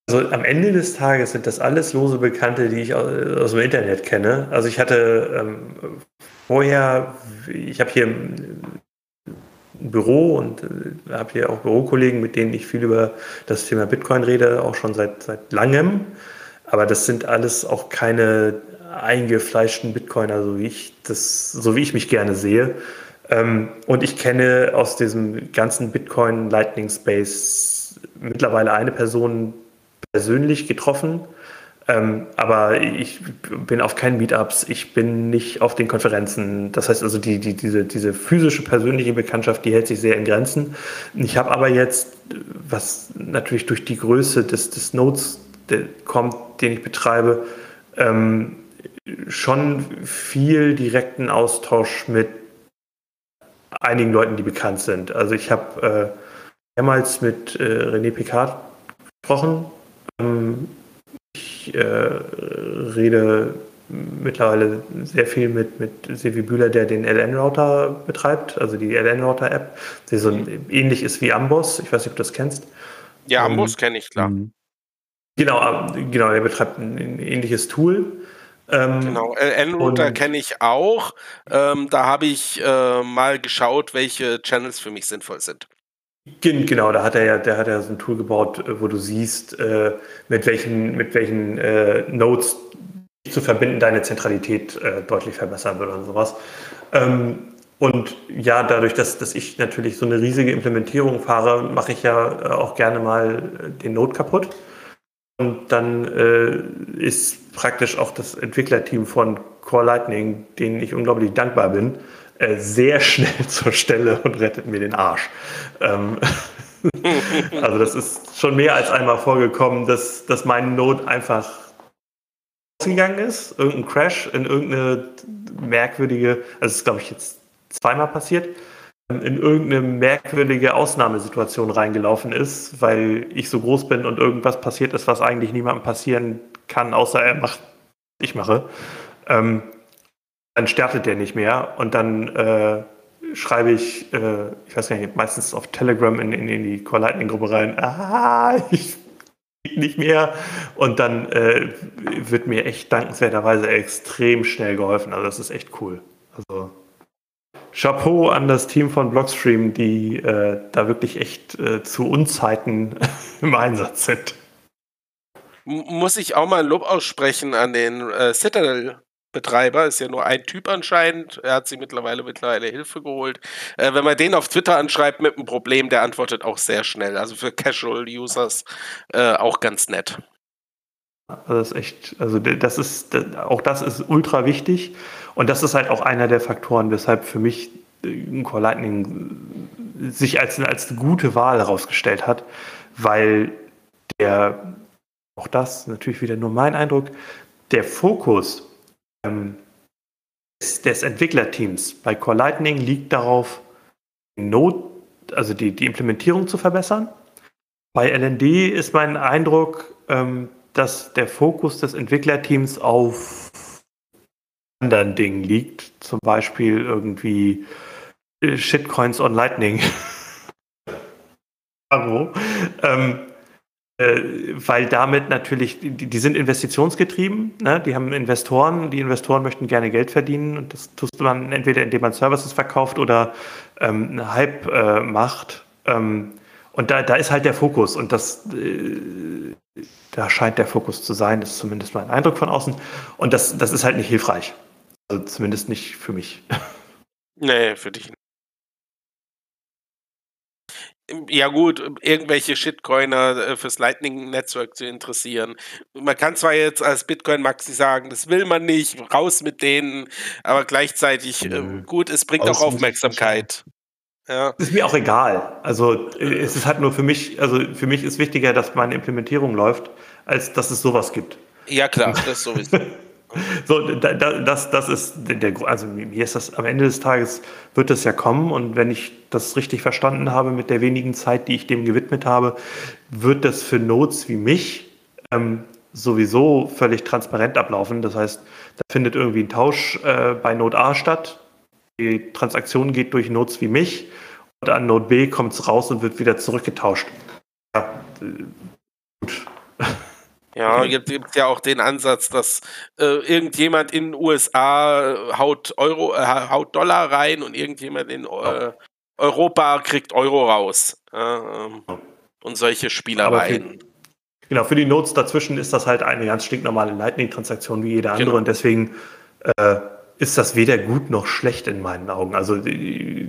Also am Ende des Tages sind das alles lose Bekannte, die ich aus, dem Internet kenne. Also ich hatte ähm, vorher, ich habe hier ein Büro und äh, habe hier auch Bürokollegen, mit denen ich viel über das Thema Bitcoin rede, auch schon seit, seit langem. Aber das sind alles auch keine eingefleischten Bitcoiner, so wie ich das, so wie ich mich gerne sehe. Ähm, und ich kenne aus diesem ganzen Bitcoin Lightning Space mittlerweile eine Person persönlich getroffen. Ähm, aber ich bin auf keinen Meetups, ich bin nicht auf den Konferenzen. Das heißt also, die, die, diese, diese physische, persönliche Bekanntschaft, die hält sich sehr in Grenzen. Ich habe aber jetzt, was natürlich durch die Größe des, des Nodes kommt, den ich betreibe, ähm, schon viel direkten Austausch mit einigen Leuten, die bekannt sind. Also ich habe äh, mehrmals mit äh, René Picard gesprochen. Ähm, ich äh, rede mittlerweile sehr viel mit, mit Silvi Bühler, der den LN-Router betreibt, also die LN-Router-App, die so mhm. ähnlich ist wie Amboss. Ich weiß nicht, ob du das kennst. Ja, Amboss ähm, kenne ich, klar. Mhm. Genau, genau, er betreibt ein ähnliches Tool. Ähm, genau, N-Router kenne ich auch. Ähm, da habe ich äh, mal geschaut, welche Channels für mich sinnvoll sind. Genau, da hat er ja, der hat ja so ein Tool gebaut, äh, wo du siehst, äh, mit welchen, mit welchen äh, Nodes zu verbinden deine Zentralität äh, deutlich verbessern würde und sowas. Ähm, und ja, dadurch, dass, dass ich natürlich so eine riesige Implementierung fahre, mache ich ja äh, auch gerne mal den Node kaputt. Und dann äh, ist praktisch auch das Entwicklerteam von Core Lightning, denen ich unglaublich dankbar bin, äh, sehr schnell <laughs> zur Stelle und rettet mir den Arsch. Ähm, <laughs> also das ist schon mehr als einmal vorgekommen, dass, dass mein Node einfach ausgegangen ist, irgendein Crash in irgendeine merkwürdige, also das ist glaube ich jetzt zweimal passiert, in irgendeine merkwürdige Ausnahmesituation reingelaufen ist, weil ich so groß bin und irgendwas passiert ist, was eigentlich niemandem passieren kann, außer er macht, ich mache. Ähm, dann startet der nicht mehr und dann äh, schreibe ich, äh, ich weiß gar nicht, meistens auf Telegram in, in, in die Core Lightning Gruppe rein, ah, ich nicht mehr. Und dann äh, wird mir echt dankenswerterweise extrem schnell geholfen. Also das ist echt cool. Also Chapeau an das Team von Blockstream, die äh, da wirklich echt äh, zu Unzeiten <laughs> im Einsatz sind. Muss ich auch mal ein Lob aussprechen an den äh, Citadel Betreiber, ist ja nur ein Typ anscheinend. Er hat sich mittlerweile mittlerweile Hilfe geholt. Äh, wenn man den auf Twitter anschreibt mit einem Problem, der antwortet auch sehr schnell. Also für Casual Users äh, auch ganz nett. Das ist echt, also das ist, auch das ist ultra wichtig. Und das ist halt auch einer der Faktoren, weshalb für mich äh, Core Lightning sich als, als eine gute Wahl herausgestellt hat, weil der, auch das natürlich wieder nur mein Eindruck, der Fokus ähm, des, des, Entwicklerteams bei Core Lightning liegt darauf, Not, also die, die Implementierung zu verbessern. Bei LND ist mein Eindruck, ähm, dass der Fokus des Entwicklerteams auf anderen Dingen liegt. Zum Beispiel irgendwie äh, Shitcoins on Lightning. <laughs> ähm, äh, weil damit natürlich, die, die sind investitionsgetrieben, ne? die haben Investoren, die Investoren möchten gerne Geld verdienen und das tust man entweder indem man Services verkauft oder ähm, einen Hype äh, macht. Ähm, und da, da ist halt der Fokus und das, äh, da scheint der Fokus zu sein, das ist zumindest mein Eindruck von außen. Und das, das ist halt nicht hilfreich. Also zumindest nicht für mich. <laughs> Nee, für dich nicht. Ja gut, irgendwelche Shitcoiner äh, fürs Lightning-Netzwerk zu interessieren. Man kann zwar jetzt als Bitcoin-Maxi sagen, das will man nicht, raus mit denen, aber gleichzeitig, äh, gut, es bringt auch Aufmerksamkeit. Ja. Ist mir auch egal. Also äh, es ist halt nur für mich, also für mich ist wichtiger, dass meine Implementierung läuft, als dass es sowas gibt. Ja klar, <laughs> das sowieso. So, das, das ist der, also mir ist das am Ende des Tages wird das ja kommen und wenn ich das richtig verstanden habe mit der wenigen Zeit, die ich dem gewidmet habe, wird das für Nodes wie mich ähm, sowieso völlig transparent ablaufen. Das heißt, da findet irgendwie ein Tausch äh, bei Node A statt. Die Transaktion geht durch Nodes wie mich und an Node B kommt es raus und wird wieder zurückgetauscht. Ja, äh, gut. Ja, gibt es ja auch den Ansatz, dass äh, irgendjemand in den USA haut Euro, äh, haut Dollar rein und irgendjemand in äh, Europa kriegt Euro raus. Ähm, und solche Spielereien. Für, genau, für die Notes dazwischen ist das halt eine ganz stinknormale Lightning-Transaktion wie jede andere genau. und deswegen äh, ist das weder gut noch schlecht in meinen Augen. Also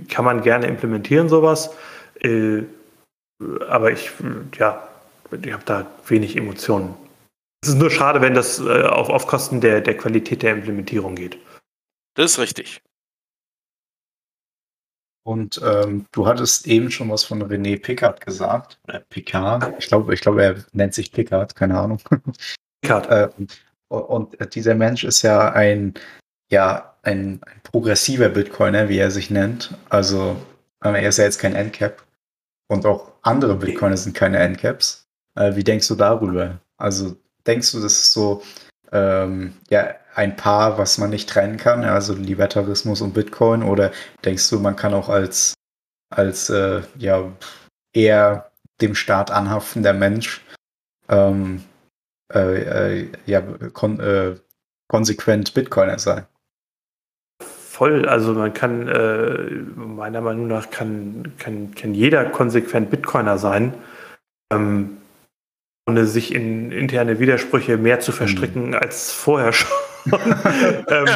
kann man gerne implementieren, sowas. Äh, aber ich, ja, ich habe da wenig Emotionen. Es ist nur schade, wenn das äh, auf, auf Kosten der, der Qualität der Implementierung geht. Das ist richtig. Und ähm, du hattest eben schon was von René Pickard gesagt. Äh, Picard. Ich glaube, ich glaube, er nennt sich Pickard, keine Ahnung. <laughs> Pickard. äh, und, und, dieser Mensch ist ja ein, ja, ein, ein, progressiver Bitcoiner, wie er sich nennt. Also äh, er ist ja jetzt kein Endcap. Und auch andere Bitcoiner sind keine Endcaps. Äh, wie denkst du darüber? Also denkst du, das ist so ähm, ja, ein Paar, was man nicht trennen kann, also Libertarismus und Bitcoin? Oder denkst du, man kann auch als, als äh, ja, eher dem Staat anhaftender Mensch ähm, äh, äh, ja, kon äh, konsequent Bitcoiner sein? Voll, also man kann, äh, meiner Meinung nach, kann, kann, kann jeder konsequent Bitcoiner sein. Ähm, ohne sich in interne Widersprüche mehr zu verstricken mhm. als vorher schon. <laughs> ähm,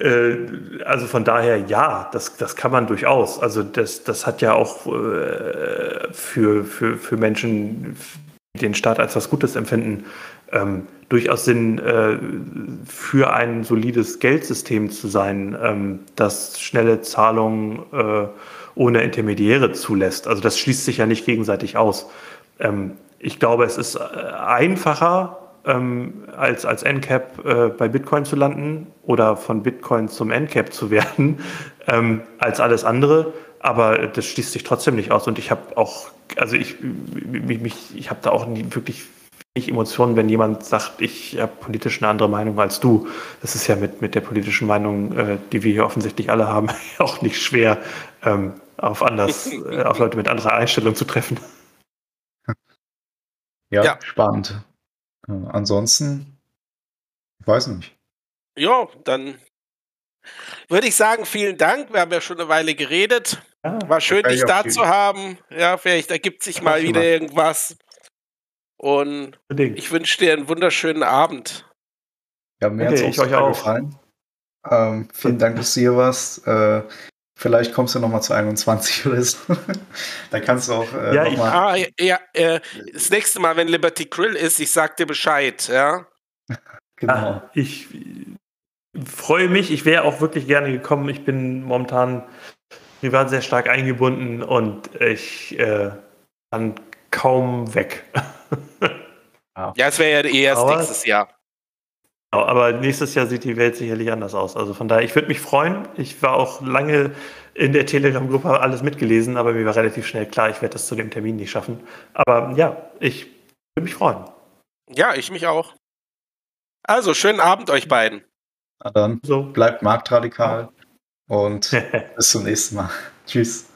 äh, also von daher ja, das, das kann man durchaus. Also das, das hat ja auch äh, für, für, für Menschen, die den Staat als was Gutes empfinden, ähm, durchaus Sinn, äh, für ein solides Geldsystem zu sein, ähm, das schnelle Zahlungen äh, ohne Intermediäre zulässt. Also das schließt sich ja nicht gegenseitig aus. Ähm, ich glaube, es ist äh, einfacher, ähm, als, als NCAP äh, bei Bitcoin zu landen oder von Bitcoin zum NCAP zu werden, <laughs> ähm, als alles andere. Aber das schließt sich trotzdem nicht aus. Und ich habe auch, also ich, mich, ich habe da auch nie, wirklich nicht Emotionen, wenn jemand sagt, ich habe politisch eine andere Meinung als du. Das ist ja mit, mit der politischen Meinung, äh, die wir hier offensichtlich alle haben, <laughs> auch nicht schwer, ähm, auf anders, <laughs> äh, auf Leute mit anderer Einstellung zu treffen. Ja, ja. spannend. Äh, ansonsten, ich weiß nicht. Ja, dann würde ich sagen, vielen Dank. Wir haben ja schon eine Weile geredet. Ah, War schön, dich da zu haben. Ja, vielleicht ergibt sich mal wieder irgendwas. Und Bedingt. ich wünsche dir einen wunderschönen Abend. Ja, mir okay, hat es auch, auch gefallen. Ähm, vielen Dank, dass du hier warst. Äh, Vielleicht kommst du nochmal zu 21 <laughs> oder so. da kannst du auch. Äh, ja, ich, ah, ja äh, das nächste Mal, wenn Liberty Grill ist, ich sag dir Bescheid, ja. <laughs> genau. Ah, ich freue mich. Ich wäre auch wirklich gerne gekommen. Ich bin momentan privat sehr stark eingebunden und ich äh, kann kaum weg. <laughs> ja, es wäre ja eh erst nächstes Jahr. Genau, aber nächstes Jahr sieht die Welt sicherlich anders aus. Also von daher, ich würde mich freuen. Ich war auch lange in der Telegram-Gruppe alles mitgelesen, aber mir war relativ schnell klar, ich werde das zu dem Termin nicht schaffen. Aber ja, ich würde mich freuen. Ja, ich mich auch. Also, schönen Abend euch beiden. Na dann, so. bleibt marktradikal und <laughs> bis zum nächsten Mal. Tschüss.